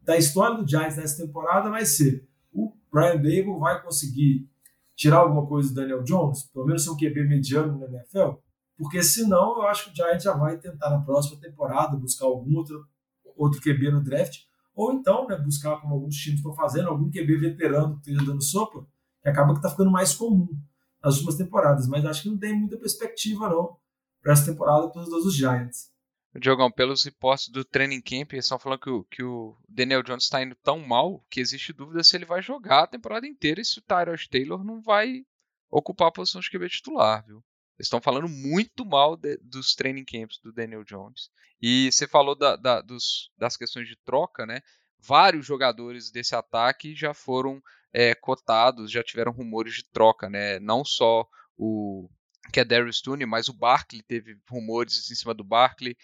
da história do Giants nessa temporada vai ser o Brian Dable vai conseguir tirar alguma coisa do Daniel Jones, pelo menos ser um QB mediano na NFL, porque senão eu acho que o Giants já vai tentar na próxima temporada buscar algum outro, outro QB no draft, ou então né, buscar, como alguns times estão fazendo, algum QB veterano que esteja dando sopa, que acaba que está ficando mais comum nas últimas temporadas. Mas acho que não tem muita perspectiva, não, para essa temporada para os Giants. Diogão, pelos reportes do training camp, eles estão falando que o, que o Daniel Jones está indo tão mal que existe dúvida se ele vai jogar a temporada inteira e se o Tyrod Taylor não vai ocupar a posição de QB titular, viu? Estão falando muito mal de, dos training camps do Daniel Jones. E você falou da, da, dos, das questões de troca, né? Vários jogadores desse ataque já foram é, cotados, já tiveram rumores de troca, né? Não só o que é Darius Tooney, mas o Barkley teve rumores em cima do Barkley.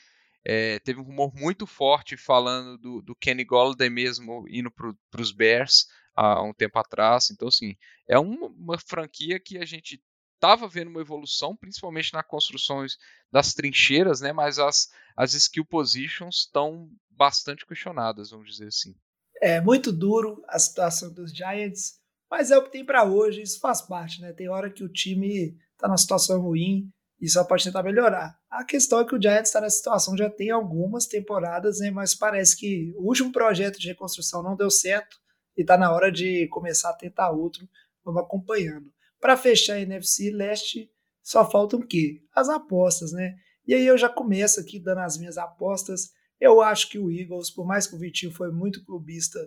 É, teve um rumor muito forte falando do, do Kenny Golladay mesmo indo para os Bears há um tempo atrás. Então, assim, é uma, uma franquia que a gente estava vendo uma evolução, principalmente nas construções das trincheiras, né? Mas as, as skill positions estão bastante questionadas, vamos dizer assim. É muito duro a situação dos Giants, mas é o que tem para hoje, isso faz parte, né? Tem hora que o time está numa situação ruim e só pode tentar melhorar. A questão é que o Giants está nessa situação já tem algumas temporadas, né? Mas parece que o último projeto de reconstrução não deu certo e está na hora de começar a tentar outro. Vamos acompanhando. Para fechar a NFC Leste, só faltam o quê? As apostas, né? E aí eu já começo aqui dando as minhas apostas. Eu acho que o Eagles, por mais que o Vitinho foi muito clubista,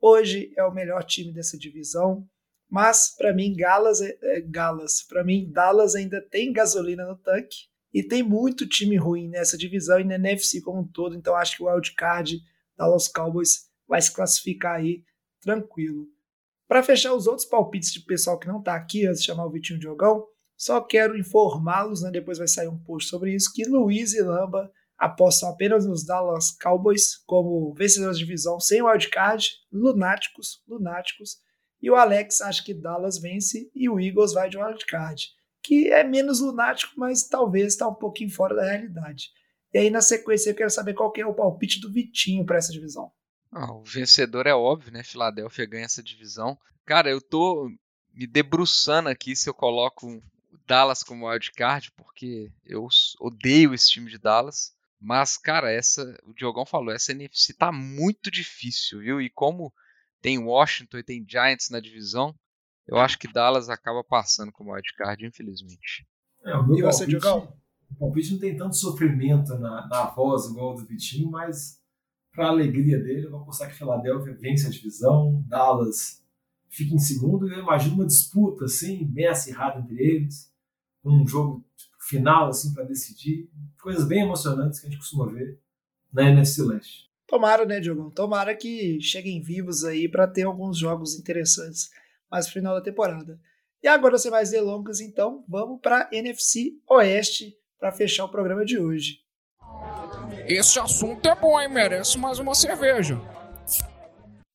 hoje é o melhor time dessa divisão. Mas para mim, Galas, é, é, Galas, para mim Dallas ainda tem gasolina no tanque e tem muito time ruim nessa divisão e na NFC como um todo. Então acho que o wildcard Dallas Cowboys vai se classificar aí tranquilo. Para fechar os outros palpites de pessoal que não está aqui, antes de chamar o Vitinho Diogão, só quero informá-los, né, depois vai sair um post sobre isso, que Luiz e Lamba apostam apenas nos Dallas Cowboys como vencedores de divisão sem wildcard, lunáticos, lunáticos, e o Alex acha que Dallas vence e o Eagles vai de wildcard, que é menos lunático, mas talvez está um pouquinho fora da realidade. E aí, na sequência, eu quero saber qual que é o palpite do Vitinho para essa divisão. Ah, o vencedor é óbvio, né? Filadélfia ganha essa divisão. Cara, eu tô me debruçando aqui se eu coloco Dallas como wildcard, porque eu odeio esse time de Dallas. Mas, cara, essa, o Diogão falou, essa NFC tá muito difícil, viu? E como tem Washington e tem Giants na divisão, eu acho que Dallas acaba passando como wildcard, infelizmente. É, o meu e você, Diogão? O palpite não tem tanto sofrimento na, na voz igual o do Vitinho, mas para alegria dele, vou apostar que Filadélfia vence a divisão, Dallas fica em segundo, e eu imagino uma disputa assim, bem acirrada entre eles, um jogo final assim para decidir. Coisas bem emocionantes que a gente costuma ver na NFC Leste. Tomara, né, Diogão? Tomara que cheguem vivos aí para ter alguns jogos interessantes mais no final da temporada. E agora, sem mais delongas, então, vamos para NFC Oeste para fechar o programa de hoje. Esse assunto é bom, hein? Merece mais uma cerveja.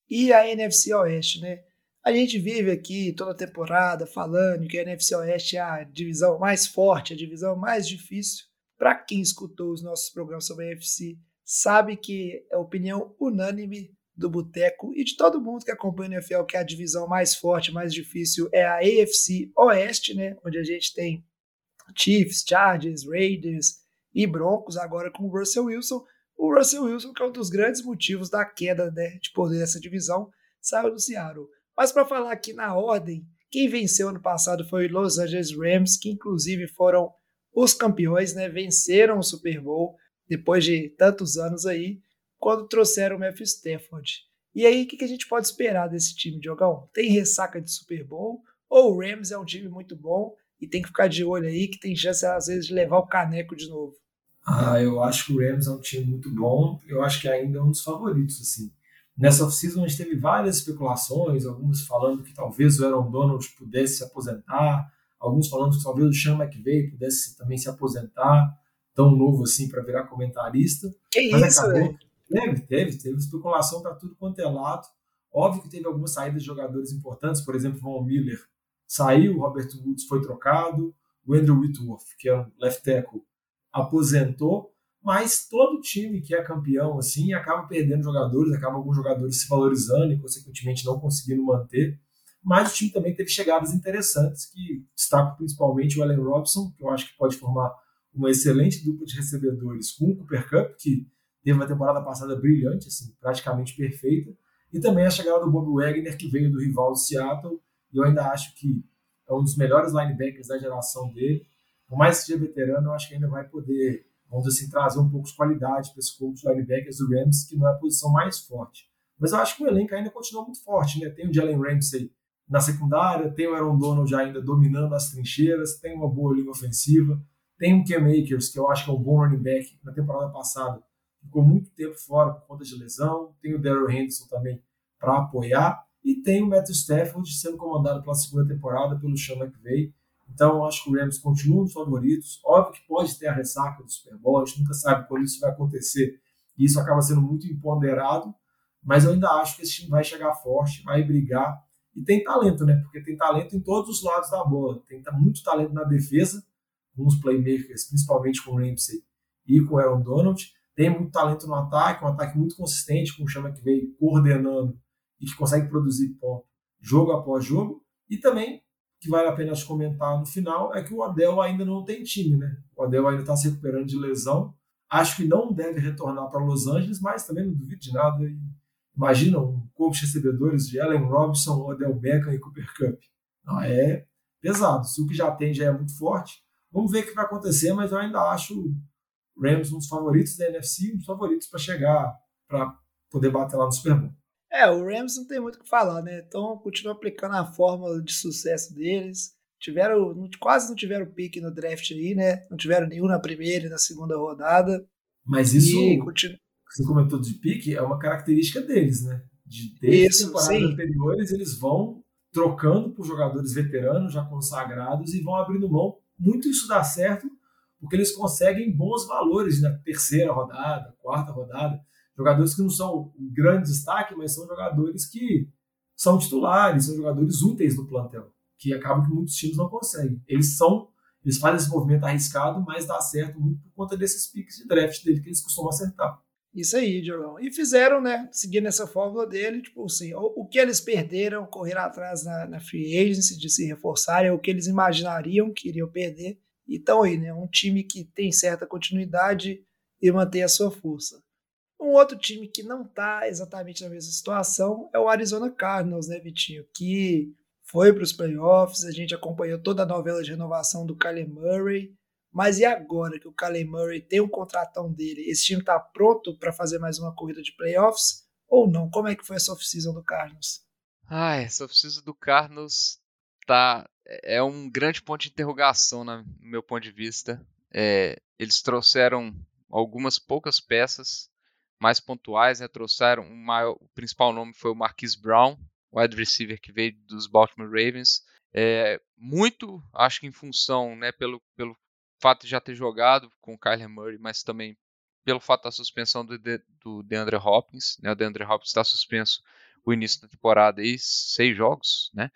E a NFC Oeste, né? A gente vive aqui toda temporada falando que a NFC Oeste é a divisão mais forte, a divisão mais difícil. Para quem escutou os nossos programas sobre a NFC, sabe que é opinião unânime do Boteco e de todo mundo que acompanha o NFL que a divisão mais forte, mais difícil é a AFC Oeste, né? Onde a gente tem Chiefs, Chargers, Raiders e Broncos, agora com o Russell Wilson. O Russell Wilson, que é um dos grandes motivos da queda né, de poder dessa divisão, saiu do Seattle. Mas para falar aqui na ordem, quem venceu ano passado foi o Los Angeles Rams, que inclusive foram os campeões, né? Venceram o Super Bowl depois de tantos anos aí, quando trouxeram o Matthew Stafford. E aí, o que, a gente pode esperar desse time, Diogão? Tem ressaca de Super Bowl? Ou o Rams é um time muito bom e tem que ficar de olho aí, que tem chance, às vezes, de levar o caneco de novo? Ah, eu acho que o Rams é um time muito bom. Eu acho que ainda é um dos favoritos, assim. Nessa off-season a gente teve várias especulações, algumas falando que talvez o Aaron Donald pudesse se aposentar, alguns falando que talvez o Sean McVay pudesse também se aposentar, tão novo assim para virar comentarista. Que Mas isso, acabou... Teve, teve, teve especulação para tudo quanto é lado. Óbvio que teve algumas saídas de jogadores importantes, por exemplo, Von Miller saiu, o Robert Woods foi trocado, o Andrew Whitworth, que é um left tackle, aposentou, mas todo time que é campeão assim acaba perdendo jogadores, acaba alguns jogadores se valorizando e consequentemente não conseguindo manter. Mas o time também teve chegadas interessantes que destaco principalmente o Allen Robson, que eu acho que pode formar uma excelente dupla de recebedores com o Cooper Cup, que teve uma temporada passada brilhante, assim, praticamente perfeita, e também a chegada do Bob Wagner, que veio do rival do Seattle, e eu ainda acho que é um dos melhores linebackers da geração dele. Por mais que seja veterano, eu acho que ainda vai poder vamos assim, trazer um pouco de qualidade para esse corpo de linebackers do Rams, que não é a posição mais forte. Mas eu acho que o elenco ainda continua muito forte, né? Tem o Jalen Ramsey na secundária, tem o Aaron Donald ainda dominando as trincheiras, tem uma boa linha ofensiva, tem o Cam Akers, que eu acho que é um bom running back, na temporada passada ficou muito tempo fora por conta de lesão, tem o Daryl Henderson também para apoiar, e tem o Matthew Stafford sendo comandado pela segunda temporada pelo Sean McVay, então, acho que o Rams continua nos favoritos. Óbvio que pode ter a ressaca do Super Bowl, a gente nunca sabe quando isso vai acontecer. E isso acaba sendo muito imponderado. Mas eu ainda acho que esse time vai chegar forte, vai brigar. E tem talento, né? Porque tem talento em todos os lados da bola. Tem muito talento na defesa, os playmakers, principalmente com o Ramsey e com o Aaron Donald. Tem muito talento no ataque, um ataque muito consistente, com o Chama que veio coordenando e que consegue produzir ponto jogo após jogo. E também que vale a pena comentar no final é que o Adel ainda não tem time, né? O Adel ainda está se recuperando de lesão. Acho que não deve retornar para Los Angeles, mas também não duvido de nada. Imagina um corpo de recebedores de Allen Robinson, Odell Beckham e Cooper Cup. Não, é pesado. Se o que já tem já é muito forte, vamos ver o que vai acontecer, mas eu ainda acho o Rams um dos favoritos da NFC, um dos favoritos para chegar, para poder bater lá no Super Bowl. É, o Rams não tem muito o que falar, né? Então continua aplicando a fórmula de sucesso deles. Tiveram, quase não tiveram pique no draft aí, né? Não tiveram nenhum na primeira e na segunda rodada. Mas isso. Continu... você comentou de pique, é uma característica deles, né? De, desde temporadas anteriores, eles vão trocando por jogadores veteranos, já consagrados, e vão abrindo mão. Muito isso dá certo, porque eles conseguem bons valores na terceira rodada, quarta rodada. Jogadores que não são um grande destaque, mas são jogadores que são titulares, são jogadores úteis no plantel, que acabam que muitos times não conseguem. Eles são, eles fazem esse movimento arriscado, mas dá certo muito por conta desses piques de draft dele que eles costumam acertar. Isso aí, Diogão. E fizeram, né, seguindo essa fórmula dele, tipo assim, o, o que eles perderam, correr atrás na, na, free agency, de se reforçarem, é o que eles imaginariam que iriam perder. Então aí, né, um time que tem certa continuidade e mantém a sua força. Um outro time que não está exatamente na mesma situação é o Arizona Cardinals, né, Vitinho? Que foi para os playoffs, a gente acompanhou toda a novela de renovação do Kyler Murray, mas e agora que o Kyler Murray tem um contratão dele, esse time está pronto para fazer mais uma corrida de playoffs ou não? Como é que foi essa off-season do Cardinals? Ah, essa off-season do Cardinals tá é um grande ponto de interrogação no meu ponto de vista. É, eles trouxeram algumas poucas peças mais pontuais, né? trouxeram o, maior, o principal nome foi o Marquise Brown, wide receiver que veio dos Baltimore Ravens. É, muito, acho que em função, né, pelo, pelo fato de já ter jogado com o Kyler Murray, mas também pelo fato da suspensão do, de, do DeAndre Hopkins, né? O DeAndre Hopkins está suspenso o início da temporada aí, seis jogos, né?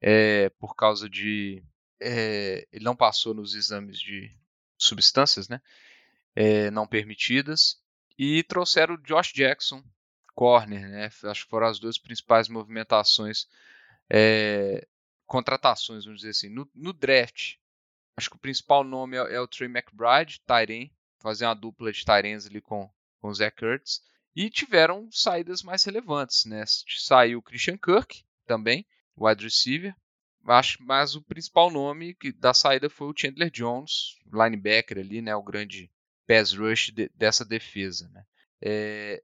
É, por causa de é, ele não passou nos exames de substâncias, né? É, não permitidas e trouxeram o Josh Jackson, corner, né? Acho que foram as duas principais movimentações, é, contratações, vamos dizer assim, no, no draft Acho que o principal nome é, é o Trey McBride, Tyren, fazer uma dupla de Tyrens ali com, com o Zach Kurtz. E tiveram saídas mais relevantes, né? Saiu o Christian Kirk também, wide receiver. Acho, mas o principal nome que, da saída foi o Chandler Jones, linebacker ali, né? O grande pass rush de, dessa defesa, né? É,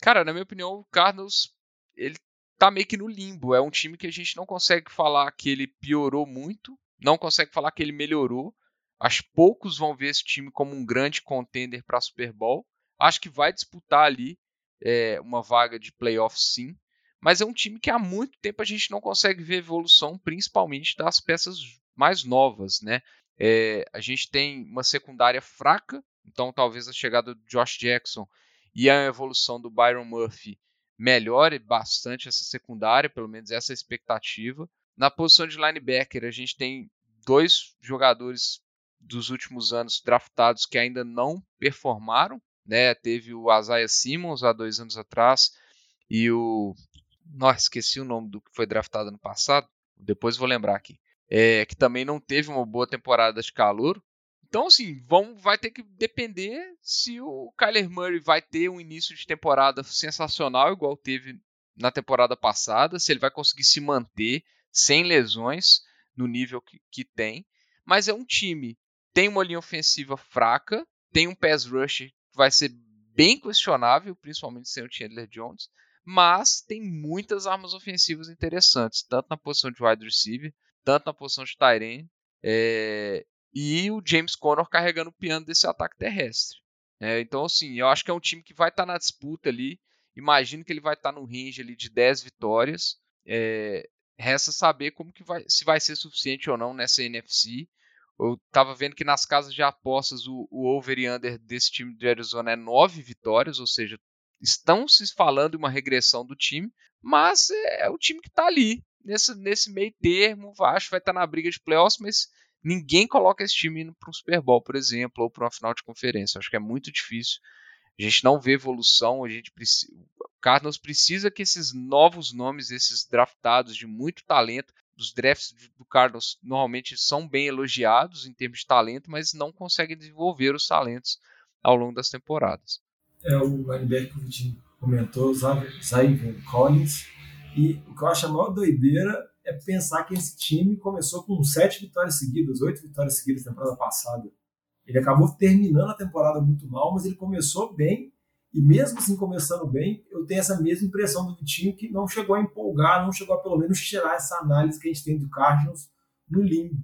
cara, na minha opinião, o Cardinals ele tá meio que no limbo. É um time que a gente não consegue falar que ele piorou muito, não consegue falar que ele melhorou. Acho que poucos vão ver esse time como um grande contender para Super Bowl. Acho que vai disputar ali é, uma vaga de playoff sim. Mas é um time que há muito tempo a gente não consegue ver evolução, principalmente das peças mais novas, né? É, a gente tem uma secundária fraca, então talvez a chegada do Josh Jackson e a evolução do Byron Murphy melhore bastante essa secundária, pelo menos essa expectativa. Na posição de linebacker, a gente tem dois jogadores dos últimos anos draftados que ainda não performaram. Né? Teve o Isaiah Simmons há dois anos atrás e o. Nossa, esqueci o nome do que foi draftado ano passado. Depois vou lembrar aqui. É, que também não teve uma boa temporada de calor. Então, assim, vão, vai ter que depender se o Kyler Murray vai ter um início de temporada sensacional, igual teve na temporada passada, se ele vai conseguir se manter, sem lesões no nível que, que tem. Mas é um time tem uma linha ofensiva fraca, tem um pass rush que vai ser bem questionável, principalmente sem o Chandler Jones, mas tem muitas armas ofensivas interessantes, tanto na posição de wide receiver, tanto na posição de tight end, é, e o James Conner carregando o piano desse ataque terrestre. É, então, assim, eu acho que é um time que vai estar tá na disputa ali. Imagino que ele vai estar tá no range ali de 10 vitórias. É, Resta saber como que vai, se vai ser suficiente ou não nessa NFC. Eu estava vendo que nas casas de apostas o, o over e under desse time de Arizona é 9 vitórias, ou seja, estão se falando em uma regressão do time, mas é, é o time que está ali, nesse, nesse meio termo, acho que vai estar tá na briga de playoffs, mas ninguém coloca esse time indo para um Super Bowl, por exemplo, ou para uma final de conferência. Acho que é muito difícil. A gente não vê evolução, a gente precisa, Cardinals precisa que esses novos nomes, esses draftados de muito talento, os drafts do Cardinals normalmente são bem elogiados em termos de talento, mas não conseguem desenvolver os talentos ao longo das temporadas. É o linebacker que o comentou, Zaven Collins, e o que eu acho a maior doideira é pensar que esse time começou com sete vitórias seguidas, oito vitórias seguidas na temporada passada. Ele acabou terminando a temporada muito mal, mas ele começou bem e mesmo assim começando bem, eu tenho essa mesma impressão do Vitinho que não chegou a empolgar, não chegou a pelo menos tirar essa análise que a gente tem do Cardinals no limbo.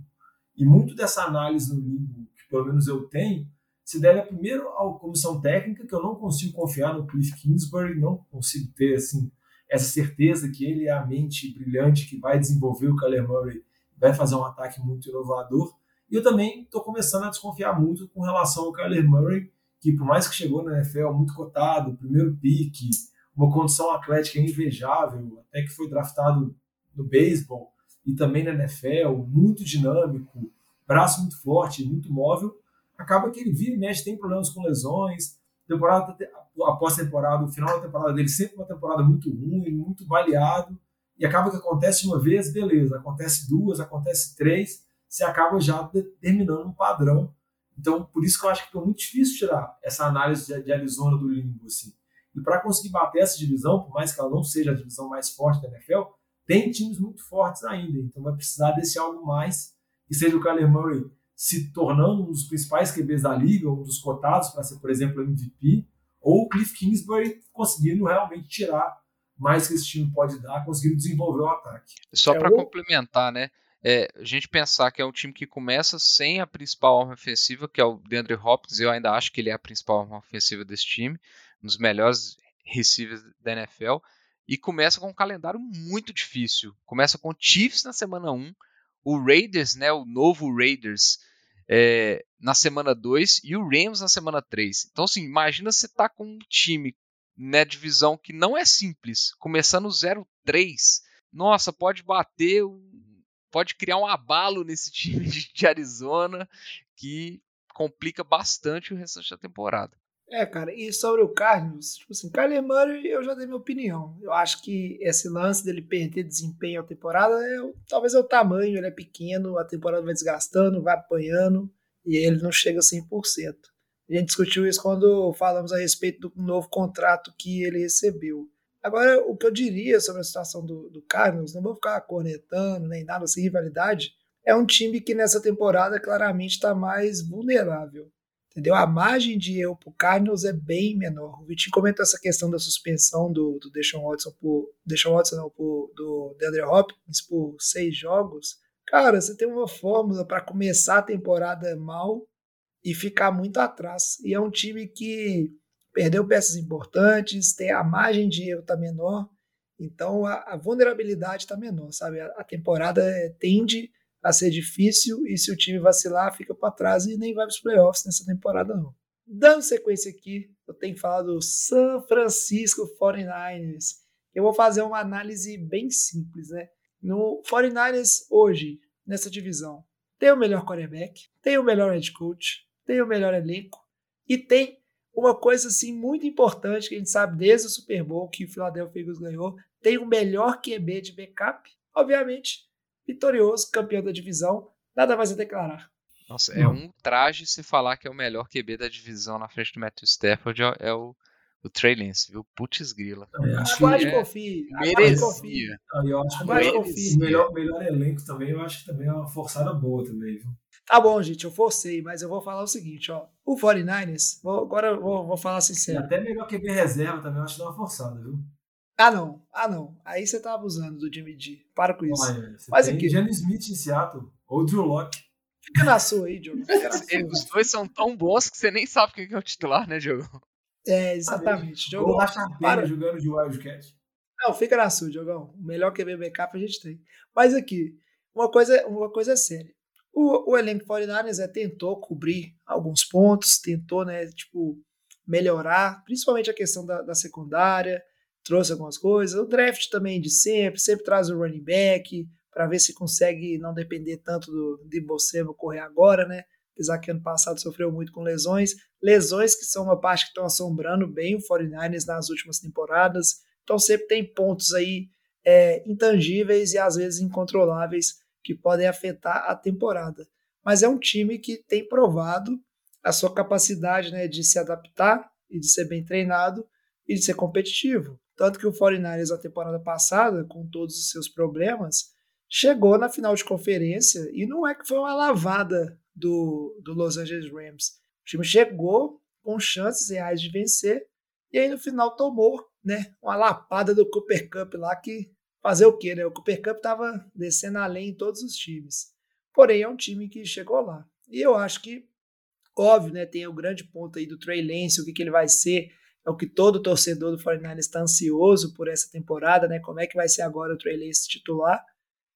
E muito dessa análise no limbo, que pelo menos eu tenho, se deve primeiro à comissão técnica, que eu não consigo confiar no Cliff Kingsbury, não consigo ter assim essa certeza que ele é a mente brilhante que vai desenvolver o Kyler Murray, vai fazer um ataque muito inovador. E eu também estou começando a desconfiar muito com relação ao Kyler Murray, que por mais que chegou na NFL muito cotado, primeiro pique, uma condição atlética invejável, até que foi draftado no beisebol e também na NFL, muito dinâmico, braço muito forte, muito móvel, acaba que ele vira e mexe, tem problemas com lesões, temporada após temporada, o final da temporada dele sempre uma temporada muito ruim, muito baleado, e acaba que acontece uma vez, beleza, acontece duas, acontece três, você acaba já determinando um padrão. Então, por isso que eu acho que fica muito difícil tirar essa análise de, de Arizona do limbo, assim. E para conseguir bater essa divisão, por mais que ela não seja a divisão mais forte da NFL, tem times muito fortes ainda. Então vai precisar desse algo mais, que seja o Kyler Murray se tornando um dos principais QBs da liga, um dos cotados para ser, por exemplo, MVP, ou o Cliff Kingsbury conseguindo realmente tirar mais que esse time pode dar, conseguindo desenvolver o ataque. Só é para o... complementar, né? É, a gente pensar que é um time que começa sem a principal arma ofensiva, que é o DeAndre Hopkins, eu ainda acho que ele é a principal arma ofensiva desse time, um dos melhores receivers da NFL, e começa com um calendário muito difícil. Começa com Chiefs na semana 1, o Raiders, né, o novo Raiders, é, na semana 2 e o Rams na semana 3. Então, assim, imagina você tá com um time na né, divisão que não é simples, começando 0-3. Nossa, pode bater, pode criar um abalo nesse time de Arizona que complica bastante o restante da temporada. É, cara, e sobre o Cardinals, tipo assim, Kyler Murray, eu já dei minha opinião. Eu acho que esse lance dele perder desempenho a temporada, é, talvez é o tamanho, ele é pequeno, a temporada vai desgastando, vai apanhando, e ele não chega a 100%. A gente discutiu isso quando falamos a respeito do novo contrato que ele recebeu. Agora, o que eu diria sobre a situação do, do não vou ficar cornetando nem nada assim, rivalidade, é um time que nessa temporada claramente está mais vulnerável entendeu? A margem de erro para o Cardinals é bem menor. O Vitinho comentou essa questão da suspensão do, do Deshaun Watson por Deshaun Watson não, por, do DeAndre Hopkins por seis jogos. Cara, você tem uma fórmula para começar a temporada mal e ficar muito atrás. E é um time que perdeu peças importantes, tem a margem de erro tá menor, então a, a vulnerabilidade está menor, sabe? A, a temporada tende a ser difícil e se o time vacilar, fica para trás e nem vai para os playoffs nessa temporada, não. Dando sequência aqui, eu tenho falado do San Francisco 49ers. Eu vou fazer uma análise bem simples, né? No 49ers, hoje, nessa divisão, tem o melhor quarterback, tem o melhor head coach, tem o melhor elenco e tem uma coisa assim muito importante que a gente sabe desde o Super Bowl que o Philadelphia Eagles ganhou, tem o melhor QB de backup. Obviamente, vitorioso, campeão da divisão, nada mais a declarar. Nossa, é um traje se falar que é o melhor QB da divisão na frente do Matthew Stafford, é o, o Trey Lance, viu? Putz grila. É, aguarde é, confie. Aguarde confie. Eu acho que. O melhor, melhor elenco também, eu acho que também é uma forçada boa também, viu? Tá bom, gente, eu forcei, mas eu vou falar o seguinte, ó. O 49ers, vou, agora eu vou, vou falar sincero. E até melhor QB reserva também, eu acho que dá uma forçada, viu? Ah, não. Ah, não. Aí você tá abusando do Jimmy G. Para com isso. Olha, Mas aqui. Jenny Smith em Seattle. Ou Drew Locke. Fica na sua aí, Diogo. Os dois são tão bons que você nem sabe quem é o titular, né, Diogo? É, exatamente. Diogo, achar para jogando de Wildcat. Não, fica na sua, Diogão. O melhor QB backup a gente tem. Mas aqui, uma coisa, uma coisa é séria. O, o elenco 49ers é, tentou cobrir alguns pontos, tentou, né, tipo, melhorar, principalmente a questão da, da secundária, trouxe algumas coisas. O draft também de sempre, sempre traz o running back para ver se consegue não depender tanto do de você correr agora, né? Apesar que ano passado sofreu muito com lesões, lesões que são uma parte que estão assombrando bem o 49ers nas últimas temporadas. Então sempre tem pontos aí é, intangíveis e às vezes incontroláveis que podem afetar a temporada. Mas é um time que tem provado a sua capacidade né, de se adaptar e de ser bem treinado e de ser competitivo. Tanto que o 49ers na temporada passada, com todos os seus problemas, chegou na final de conferência e não é que foi uma lavada do, do Los Angeles Rams. O time chegou com chances reais de vencer e aí no final tomou né, uma lapada do Cooper Cup lá que fazer o quê? Né? O Cooper Cup estava descendo além em todos os times. Porém, é um time que chegou lá. E eu acho que Óbvio, né? Tem o grande ponto aí do Trey Lance, o que, que ele vai ser. É o que todo torcedor do 49ers está ansioso por essa temporada, né? Como é que vai ser agora o Trey Lance titular?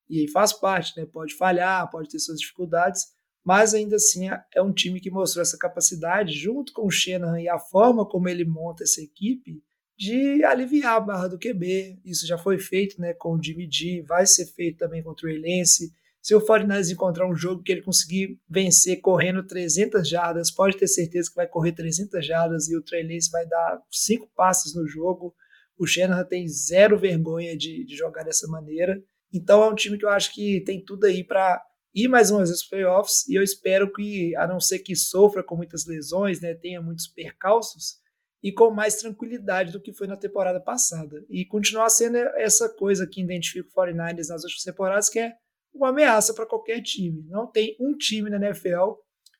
E aí faz parte, né? Pode falhar, pode ter suas dificuldades, mas ainda assim é, é um time que mostrou essa capacidade, junto com o Shanahan e a forma como ele monta essa equipe, de aliviar a barra do QB. Isso já foi feito né, com o Jimmy G, vai ser feito também com o Trey Lance. Se o 49 encontrar um jogo que ele conseguir vencer correndo 300 jardas, pode ter certeza que vai correr 300 jardas e o Trey vai dar cinco passes no jogo. O Shanahan tem zero vergonha de, de jogar dessa maneira. Então é um time que eu acho que tem tudo aí para ir mais uma vez aos playoffs e eu espero que, a não ser que sofra com muitas lesões, né, tenha muitos percalços, e com mais tranquilidade do que foi na temporada passada. E continuar sendo essa coisa que identifica o 49ers nas últimas temporadas, que é uma ameaça para qualquer time. Não tem um time na NFL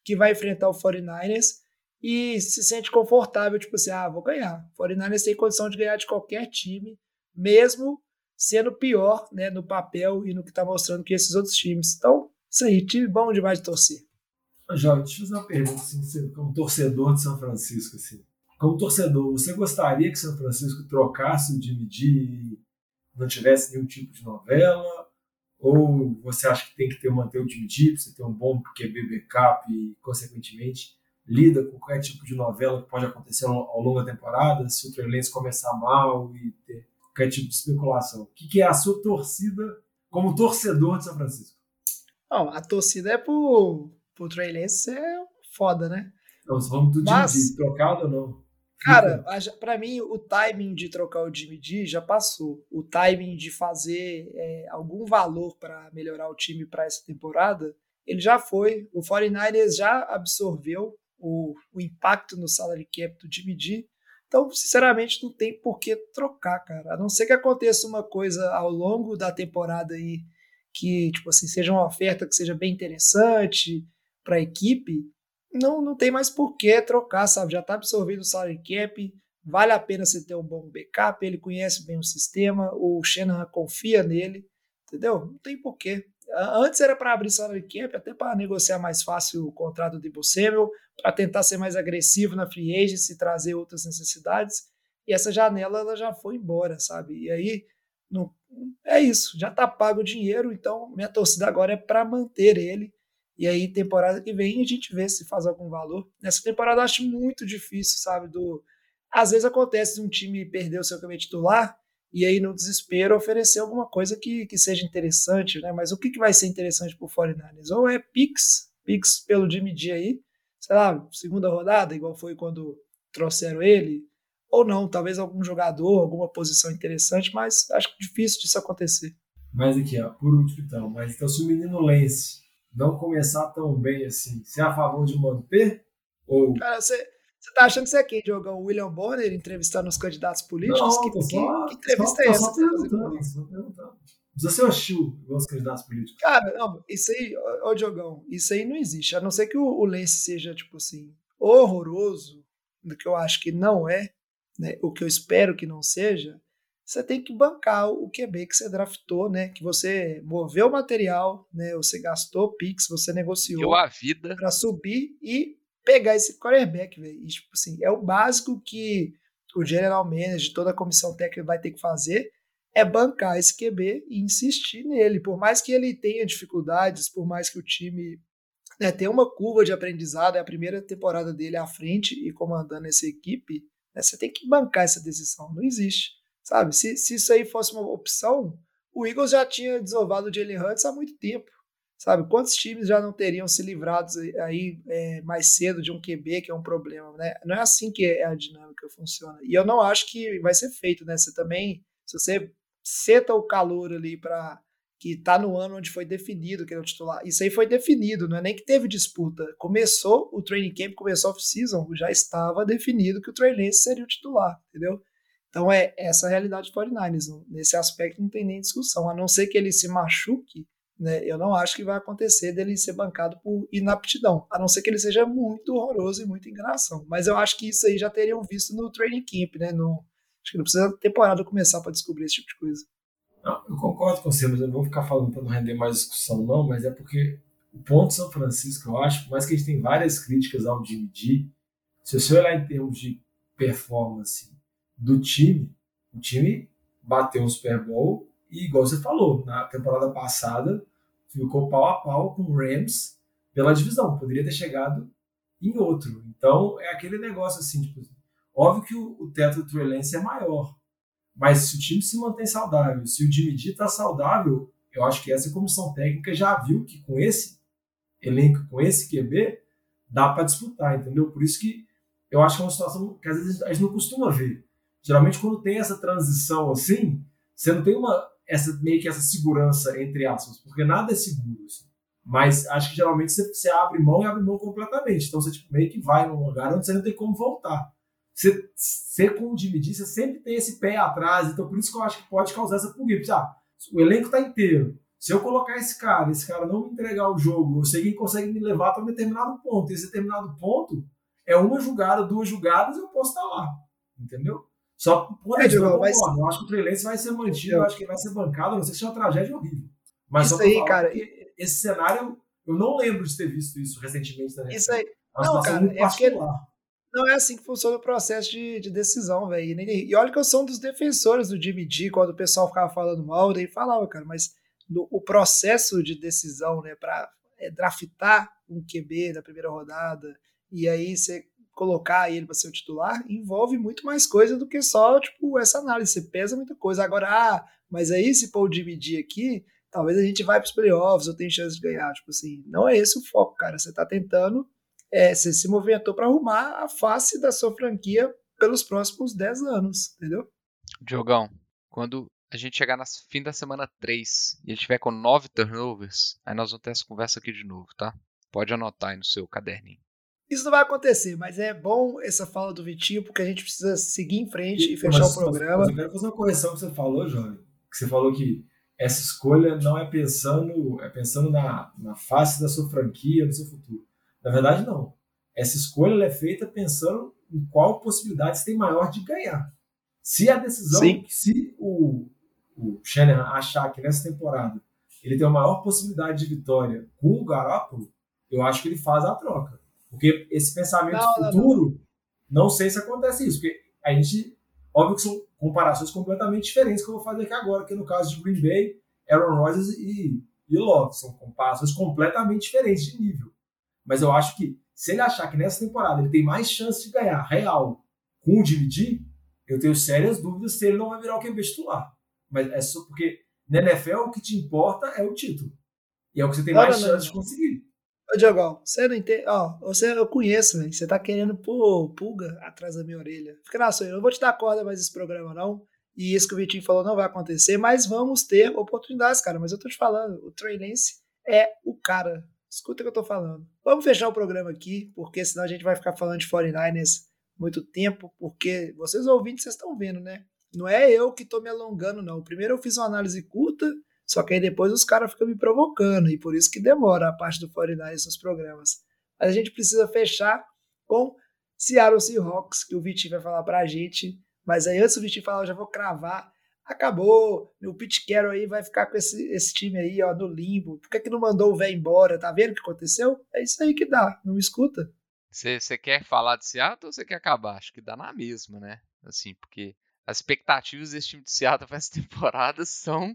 que vai enfrentar o 49ers e se sente confortável, tipo assim, ah, vou ganhar. O 49ers tem condição de ganhar de qualquer time, mesmo sendo pior né, no papel e no que está mostrando que esses outros times. Então, isso aí, time bom demais de torcer. Jorge, deixa eu fazer uma pergunta, assim, como torcedor de São Francisco, assim como torcedor, você gostaria que São Francisco trocasse o Jimmy G e não tivesse nenhum tipo de novela? Ou você acha que tem que ter, manter o G para você ter um bom QB backup e, consequentemente, lida com qualquer tipo de novela que pode acontecer ao longo da temporada, se o Trey começar mal e ter qualquer tipo de especulação? O que é a sua torcida como torcedor de São Francisco? Não, a torcida é pro, pro Trey Lance ser foda, né? Então, vamos do Mas... G, trocado ou não? Cara, para mim o timing de trocar o Jimmy D já passou. O timing de fazer é, algum valor para melhorar o time para essa temporada, ele já foi. O 49ers já absorveu o, o impacto no salary cap do Jimmy D. Então, sinceramente, não tem por que trocar, cara. A não ser que aconteça uma coisa ao longo da temporada aí que, tipo assim, seja uma oferta que seja bem interessante para a equipe, não, não tem mais por que trocar, sabe? Já está absorvido o salary cap, vale a pena você ter um bom backup, ele conhece bem o sistema, o Shannon confia nele, entendeu? Não tem porquê. Antes era para abrir salary cap, até para negociar mais fácil o contrato de Samuel, para tentar ser mais agressivo na free agency trazer outras necessidades. E essa janela ela já foi embora, sabe? E aí não, é isso, já está pago o dinheiro, então minha torcida agora é para manter ele e aí, temporada que vem, a gente vê se faz algum valor. Nessa temporada acho muito difícil, sabe? Do... Às vezes acontece um time perder o seu caminho titular e aí, no desespero, oferecer alguma coisa que, que seja interessante, né? Mas o que, que vai ser interessante pro 49ers? Ou é Pix, Pix pelo Jimmy G aí, sei lá, segunda rodada, igual foi quando trouxeram ele, ou não, talvez algum jogador, alguma posição interessante, mas acho difícil disso acontecer. Mas aqui, ó, por último então, mas então se o menino Lance não começar tão bem assim, você é a favor de manter? Ou... Cara, você, você tá achando que você é quem, Diogão? O William Bonner entrevistando os candidatos políticos? Não, que, só, que, que entrevista só, é essa? Só perguntando, só perguntando. Precisa ser hostil candidatos políticos. Cara, não, isso aí, ô, ô Diogão, isso aí não existe. A não ser que o, o Lance seja, tipo assim, horroroso, do que eu acho que não é, né? O que eu espero que não seja, você tem que bancar o QB que você draftou, né? Que você moveu o material, né? Você gastou Pix, você negociou. Deu a vida. Para subir e pegar esse quarterback, velho. Tipo assim, é o básico que o general manager, toda a comissão técnica vai ter que fazer é bancar esse QB e insistir nele. Por mais que ele tenha dificuldades, por mais que o time né, tenha uma curva de aprendizado, é a primeira temporada dele à frente e comandando essa equipe, né, você tem que bancar essa decisão. Não existe. Sabe? Se, se isso aí fosse uma opção, o Eagles já tinha desovado o Jalen Hurts há muito tempo. Sabe? Quantos times já não teriam se livrado aí é, mais cedo de um QB, que é um problema, né? Não é assim que é a dinâmica funciona. E eu não acho que vai ser feito, né? Você também, se você seta o calor ali para que tá no ano onde foi definido que ele é o titular. Isso aí foi definido, não é nem que teve disputa. Começou o training camp, começou a off-season, já estava definido que o Trey Lance seria o titular, entendeu? Então é essa a realidade do 49ers. Nesse aspecto não tem nem discussão. A não ser que ele se machuque, né, eu não acho que vai acontecer dele ser bancado por inaptidão. A não ser que ele seja muito horroroso e muito enganação. Mas eu acho que isso aí já teriam visto no training camp, né? No, acho que não precisa da temporada começar para descobrir esse tipo de coisa. Não, eu concordo com você, mas eu não vou ficar falando para não render mais discussão, não, mas é porque o ponto São Francisco, eu acho, por mais que a gente tem várias críticas ao Jimmy se você olhar em termos de performance do time, o time bateu um Super Bowl e, igual você falou, na temporada passada ficou pau a pau com o Rams pela divisão. Poderia ter chegado em outro. Então, é aquele negócio assim, tipo, óbvio que o, o teto do Trey é maior, mas se o time se mantém saudável, se o Jimmy G está saudável, eu acho que essa comissão técnica já viu que com esse elenco, com esse QB, dá para disputar, entendeu? Por isso que eu acho que é uma situação que às vezes a gente não costuma ver. Geralmente, quando tem essa transição assim, você não tem uma essa meio que essa segurança entre aspas, porque nada é seguro. Assim. Mas acho que geralmente você, você, abre mão e abre mão completamente. Então você tipo, meio que vai num lugar onde você não tem como voltar. Você, você com o Jimmy você sempre tem esse pé atrás. Então por isso que eu acho que pode causar essa pulguinha. Ah, o elenco está inteiro. Se eu colocar esse cara, esse cara não me entregar o jogo, eu sei que ele consegue me levar para um determinado ponto. E esse determinado ponto é uma jogada, duas jogadas, eu posso estar lá. Entendeu? Só por é, eu, mas... eu acho que o Trey vai ser mantido, eu acho que ele vai ser bancado, não sei se é uma tragédia horrível. Mas isso aí, cara. Esse cenário, eu não lembro de ter visto isso recentemente na Isso aí. Não, cara, é porque não é assim que funciona o processo de, de decisão, velho. E olha que eu sou um dos defensores do Jimmy G, quando o pessoal ficava falando mal, daí falava, cara, mas no, o processo de decisão, né, para é, draftar um QB na primeira rodada, e aí você colocar ele para ser o titular envolve muito mais coisa do que só tipo essa análise. Você pesa muita coisa. Agora, ah, mas aí se o dividir aqui, talvez a gente vai para os playoffs, eu tenho chance de ganhar. Tipo assim, não é esse o foco, cara. Você está tentando, é, você se movimentou para arrumar a face da sua franquia pelos próximos 10 anos, entendeu? Diogão, quando a gente chegar no fim da semana 3 e ele tiver com 9 turnovers, aí nós vamos ter essa conversa aqui de novo, tá? Pode anotar aí no seu caderninho. Isso não vai acontecer, mas é bom essa fala do Vitinho, porque a gente precisa seguir em frente e, e fechar mas, o programa. Mas eu quero fazer uma correção que você falou, Jovem. Que você falou que essa escolha não é pensando, é pensando na, na face da sua franquia, no seu futuro. Na verdade, não. Essa escolha é feita pensando em qual possibilidade você tem maior de ganhar. Se a decisão, Sim. se o, o Shanahan achar que nessa temporada ele tem a maior possibilidade de vitória com o Garoppolo, eu acho que ele faz a troca. Porque esse pensamento não, futuro, não, não. não, sei se acontece isso, porque a gente, óbvio que são comparações completamente diferentes que eu vou fazer aqui agora, que no caso de Green Bay, Aaron Rodgers e, e Love, são comparações completamente diferentes de nível. Mas eu acho que se ele achar que nessa temporada ele tem mais chance de ganhar real com o dividir, eu tenho sérias dúvidas se ele não vai virar o QB titular. Mas é só porque na NFL o que te importa é o título. E é o que você tem mais chance de conseguir. Ô, Diogão, você não entende. Ó, você eu conheço, velho. Você tá querendo pôr pulga atrás da minha orelha. Fica na sua, eu não vou te dar corda mais esse programa, não. E isso que o Vitinho falou não vai acontecer, mas vamos ter oportunidades, cara. Mas eu tô te falando, o Trey Lance é o cara. Escuta o que eu tô falando. Vamos fechar o programa aqui, porque senão a gente vai ficar falando de 49ers muito tempo, porque vocês ouvintes, vocês estão vendo, né? Não é eu que tô me alongando, não. Primeiro eu fiz uma análise curta, só que aí depois os caras ficam me provocando, e por isso que demora a parte do 49ers nos programas. Mas a gente precisa fechar com Seattle Seahawks, que o Vitinho vai falar pra gente. Mas aí antes do Vitinho falar, eu já vou cravar. Acabou, o Pete Carroll aí vai ficar com esse, esse time aí, ó, no limbo. Por que, que não mandou o velho embora? Tá vendo o que aconteceu? É isso aí que dá, não me escuta. Você quer falar de Seattle ou você quer acabar? Acho que dá na mesma, né? Assim, porque as expectativas desse time de Seattle para essa temporada são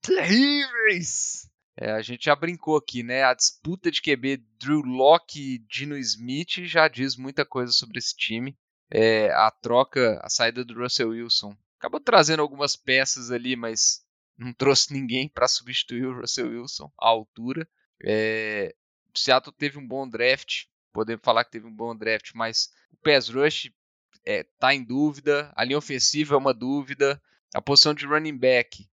terríveis. É, a gente já brincou aqui, né? A disputa de QB Drew Locke e Dino Smith já diz muita coisa sobre esse time. É, a troca, a saída do Russell Wilson acabou trazendo algumas peças ali, mas não trouxe ninguém para substituir o Russell Wilson à altura. É, Seattle teve um bom draft, podemos falar que teve um bom draft, mas o pass rush é, tá em dúvida, a linha ofensiva é uma dúvida, a posição de running back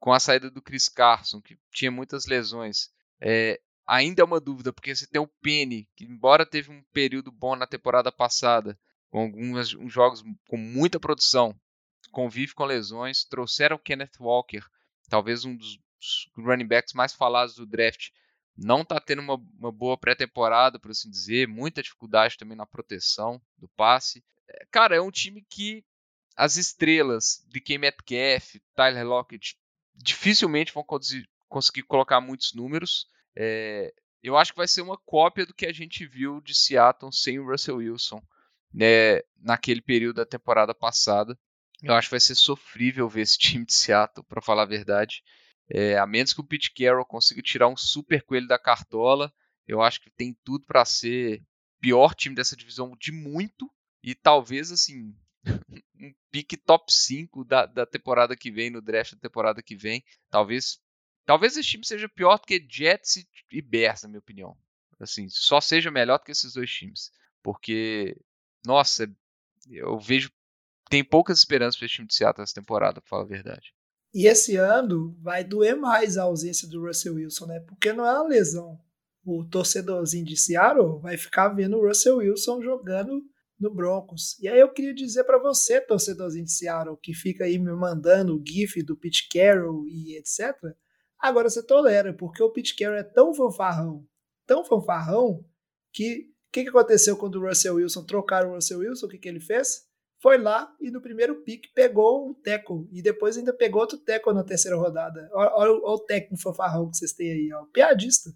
com a saída do Chris Carson, que tinha muitas lesões, é, ainda é uma dúvida, porque você tem o Penny, que embora teve um período bom na temporada passada, com alguns jogos com muita produção, convive com lesões, trouxeram o Kenneth Walker, talvez um dos running backs mais falados do draft, não está tendo uma, uma boa pré-temporada, por assim dizer, muita dificuldade também na proteção do passe. É, cara, é um time que as estrelas de Metcalf, Tyler Lockett, dificilmente vão conseguir colocar muitos números. É, eu acho que vai ser uma cópia do que a gente viu de Seattle sem o Russell Wilson né, naquele período da temporada passada. Eu acho que vai ser sofrível ver esse time de Seattle, para falar a verdade. É, a menos que o Pete Carroll consiga tirar um super coelho da cartola, eu acho que tem tudo para ser pior time dessa divisão de muito e talvez assim um pique top 5 da, da temporada que vem no draft da temporada que vem. Talvez talvez esse time seja pior do que Jets e, Bears, na minha opinião. Assim, só seja melhor do que esses dois times, porque nossa, eu vejo tem poucas esperanças para esse time de Seattle essa temporada, para falar a verdade. E esse ano vai doer mais a ausência do Russell Wilson, né? Porque não é uma lesão. O torcedorzinho de Seattle vai ficar vendo o Russell Wilson jogando no Broncos. E aí eu queria dizer para você, torcedorzinho de Seattle, que fica aí me mandando o gif do Pete Carroll e etc. Agora você tolera, porque o Pete Carroll é tão fanfarrão, tão fanfarrão, que o que, que aconteceu quando o Russell Wilson trocaram o Russell Wilson? O que, que ele fez? Foi lá e no primeiro pick pegou um teco. E depois ainda pegou outro teco na terceira rodada. Olha, olha, olha o técnico fanfarrão que vocês têm aí, ó. Piadista.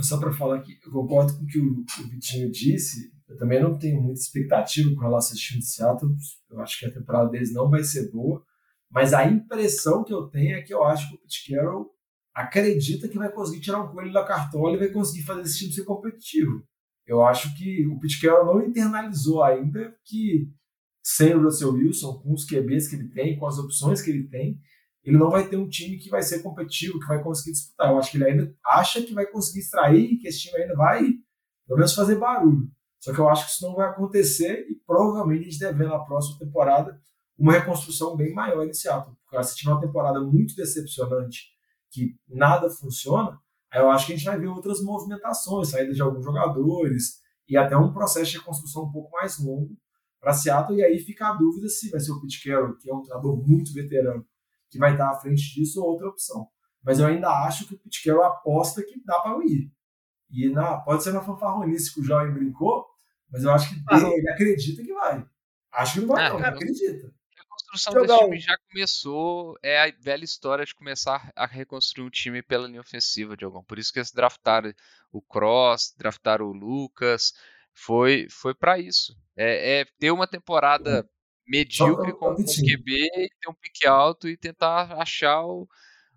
Só para falar que eu concordo com o que o Vitinho disse. Eu também não tenho muita expectativa com relação ao time de Seattle. Eu acho que a temporada deles não vai ser boa. Mas a impressão que eu tenho é que eu acho que o Pete Carroll acredita que vai conseguir tirar um coelho da cartola e vai conseguir fazer esse time ser competitivo. Eu acho que o Pete Carroll não internalizou ainda que sem o Russell Wilson, com os QBs que ele tem, com as opções que ele tem, ele não vai ter um time que vai ser competitivo, que vai conseguir disputar. Eu acho que ele ainda acha que vai conseguir extrair, que esse time ainda vai, pelo menos, fazer barulho. Só que eu acho que isso não vai acontecer e provavelmente a gente deve ver na próxima temporada uma reconstrução bem maior em Seattle. Porque se tiver uma temporada muito decepcionante, que nada funciona, Aí eu acho que a gente vai ver outras movimentações, saída de alguns jogadores e até um processo de reconstrução um pouco mais longo para Seattle. E aí fica a dúvida se vai ser o Pete Carroll, que é um treinador muito veterano, que vai estar à frente disso ou outra opção. Mas eu ainda acho que o Pete Carroll aposta que dá para ir. E na, pode ser na fanfarronice que o Jovem brincou, mas eu acho que ah, ele acredita que vai. Acho que não vai, ah, não, ele acredita reconstrução desse time já começou. É a velha história de começar a reconstruir um time pela linha ofensiva, Diogão. Por isso que eles draftaram o Cross, draftaram o Lucas. Foi, foi para isso. É, é, ter uma temporada medíocre com o QB, ter um pique alto e tentar achar o,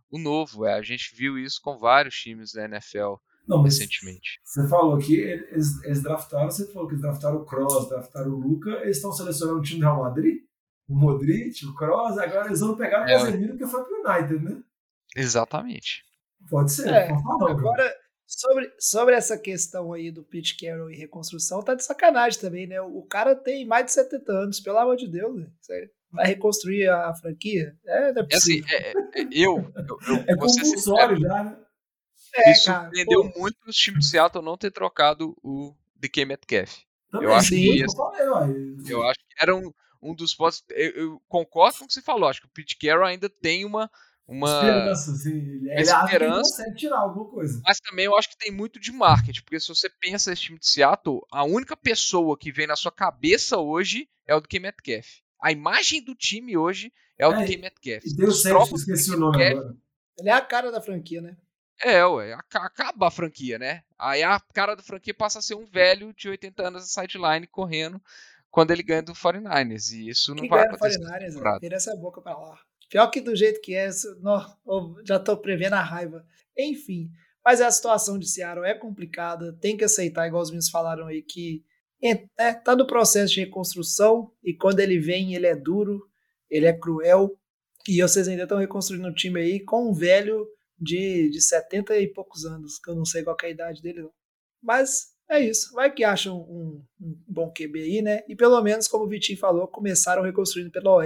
o novo. É, a gente viu isso com vários times da NFL. Não, recentemente. Você falou que eles, eles draftaram, você falou que eles draftaram o Cross, draftaram o Luca, eles estão selecionando o time do Real Madrid? o Modric, o Kroos, agora eles vão pegar o é. Casemiro que foi pro United, né? Exatamente. Pode ser. É, agora, sobre, sobre essa questão aí do Pete Carroll e reconstrução, tá de sacanagem também, né? O cara tem mais de 70 anos, pelo amor de Deus, né? Vai reconstruir a franquia? É, não é, é assim, é, é, eu, eu, eu É compulsório já, né? É, Me surpreendeu cara, muito os times de Seattle não ter trocado o DK Metcalf. Também, eu acho sim, que esse, eu acho que era um, um dos pontos. Eu, eu, concordo com o que você falou. Acho que o Pete Carroll ainda tem uma. Uma esperança, sim. Ele, ele esperança, consegue tirar alguma coisa. Mas também eu acho que tem muito de marketing, porque se você pensa nesse time de Seattle, a única pessoa que vem na sua cabeça hoje é o do K. Metcalf. A imagem do time hoje é o é, do K. Metcalf. E tem o Sexto, esqueci o nome Metcalf, agora. Ele é a cara da franquia, né? É, ué, acaba a franquia, né? Aí a cara da franquia passa a ser um velho de 80 anos na sideline correndo quando ele ganha do 49ers. E isso não que vai acontecer. 49ers, vira essa boca pra lá. Pior que do jeito que é, não, já tô prevendo a raiva. Enfim, mas a situação de Seattle é complicada, tem que aceitar, igual os meninos falaram aí, que é, tá no processo de reconstrução e quando ele vem, ele é duro, ele é cruel. E vocês ainda estão reconstruindo um time aí com um velho de, de 70 e poucos anos, que eu não sei qual é a idade dele, não. Mas é isso. Vai que acham um, um, bom QB aí, né? E pelo menos, como o Vitinho falou, começaram reconstruindo pela OL.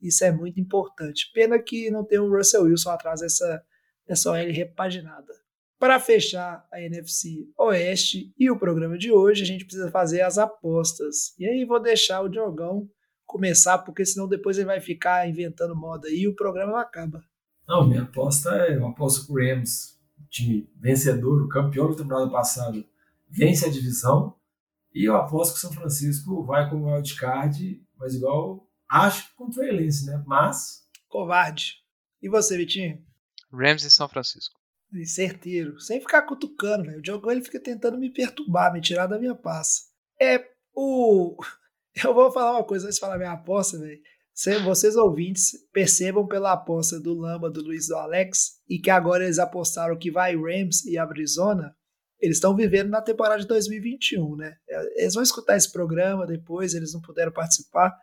Isso é muito importante. Pena que não tem o Russell Wilson atrás dessa, dessa OL repaginada. Para fechar a NFC Oeste e o programa de hoje, a gente precisa fazer as apostas. E aí vou deixar o Diogão começar, porque senão depois ele vai ficar inventando moda e o programa não acaba. Não, minha aposta é uma aposta com o Rams, time vencedor, o campeão da temporada passada vence a divisão. E eu aposto que o São Francisco vai com o wildcard, mas igual acho que contra o Elense, né? Mas. Covarde. E você, Vitinho? Rams e São Francisco. Certeiro. Sem ficar cutucando, velho. O Diogão ele fica tentando me perturbar, me tirar da minha paz. É o. Eu vou falar uma coisa antes de falar minha aposta, velho. Vocês ouvintes percebam pela aposta do Lamba, do Luiz do Alex, e que agora eles apostaram que vai Rams e Arizona, eles estão vivendo na temporada de 2021, né? Eles vão escutar esse programa depois, eles não puderam participar,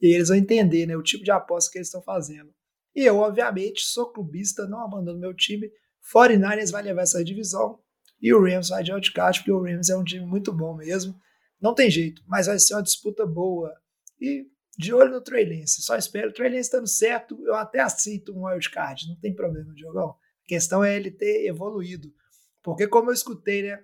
e eles vão entender né, o tipo de aposta que eles estão fazendo. E eu, obviamente, sou clubista, não abandono meu time. 49ers vai levar essa divisão e o Rams vai de wildcard, porque o Rams é um time muito bom mesmo. Não tem jeito, mas vai ser uma disputa boa. E de olho no Trey. Só espero o Trey estando certo, eu até aceito um wildcard, não tem problema, Diogão. A questão é ele ter evoluído. Porque como eu escutei, né,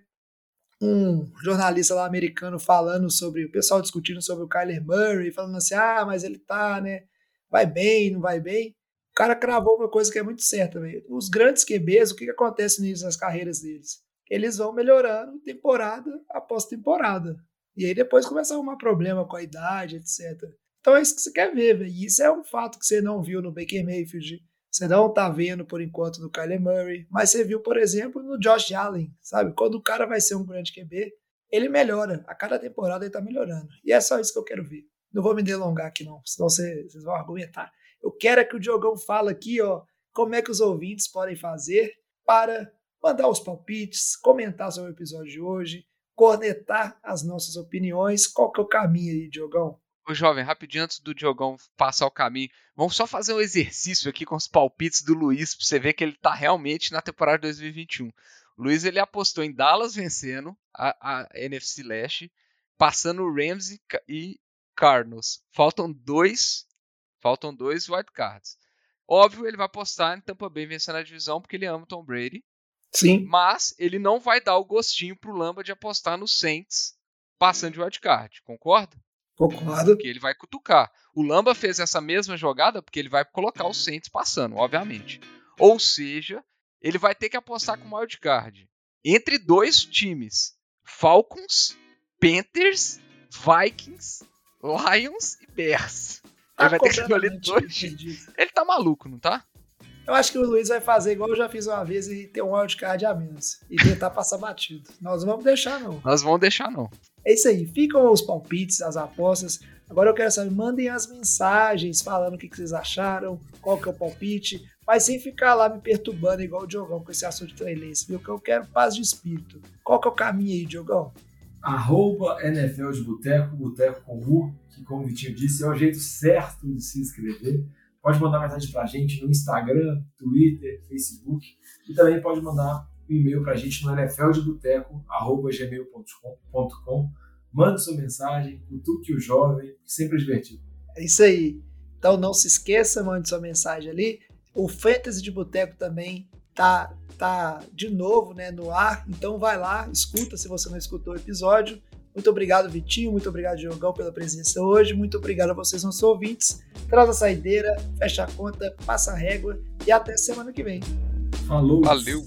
um jornalista lá americano falando sobre, o pessoal discutindo sobre o Kyler Murray, falando assim, ah, mas ele tá, né, vai bem, não vai bem. O cara cravou uma coisa que é muito certa, velho. Os grandes QBs, o que, que acontece nisso nas carreiras deles? Eles vão melhorando temporada após temporada. E aí depois começa a arrumar problema com a idade, etc. Então é isso que você quer ver, velho. Isso é um fato que você não viu no Baker Mayfield. Você não tá vendo por enquanto no Kyler Murray. Mas você viu, por exemplo, no Josh Allen, sabe? Quando o cara vai ser um grande QB, ele melhora. A cada temporada ele tá melhorando. E é só isso que eu quero ver. Não vou me delongar aqui, não, senão vocês vão argumentar. Eu quero é que o Diogão fala aqui, ó, como é que os ouvintes podem fazer para mandar os palpites, comentar sobre o episódio de hoje, cornetar as nossas opiniões. Qual que é o caminho aí, Diogão? Ô, jovem, rapidinho antes do Diogão passar o caminho, vamos só fazer um exercício aqui com os palpites do Luiz, pra você ver que ele tá realmente na temporada 2021. O Luiz, ele apostou em Dallas vencendo a, a NFC Leste, passando o Rams e, Cardinals. Faltam dois, faltam dois wildcards. Óbvio, ele vai apostar em Tampa Bay vencendo a divisão, porque ele ama o Tom Brady. Sim. Mas ele não vai dar o gostinho pro Lamba de apostar no Saints passando de wildcard, concorda? Concordo. Porque ele vai cutucar. O Lamba fez essa mesma jogada porque ele vai colocar o Saints passando, obviamente. Ou seja, ele vai ter que apostar com wildcard entre dois times: Falcons, Panthers, Vikings, Lions e Bears. Ele Tá vai ter que escolher dois times. Ele tá maluco, não tá? Eu acho que o Luiz vai fazer igual eu já fiz uma vez e ter um wildcard a menos. E tentar passar batido. Nós não vamos deixar, não. Nós vamos deixar, não. É isso aí. Ficam os palpites, as apostas. Agora eu quero saber, mandem as mensagens falando o que, vocês acharam, qual que é o palpite, mas sem ficar lá me perturbando igual o Diogão com esse assunto de trailense, viu? Que eu quero paz de espírito. Qual que é o caminho aí, Diogão? Arroba NFL de Boteco, Boteco com U, que como o Vitinho disse, é o jeito certo de se inscrever. Pode mandar mensagem pra gente no Instagram, Twitter, Facebook e também pode mandar um e-mail pra gente no nfldeboteco.gmail.com Mande sua mensagem, cutuque o jovem, sempre é divertido. É isso aí. Então não se esqueça, mande sua mensagem ali. O Fantasy de Boteco também tá, tá de novo né, no ar. Então vai lá, escuta se você não escutou o episódio. Muito obrigado, Vitinho. Muito obrigado, Diogão, pela presença hoje. Muito obrigado a vocês, nossos ouvintes. Traz a saideira, fecha a conta, passa a régua e até semana que vem. Falou! Valeu!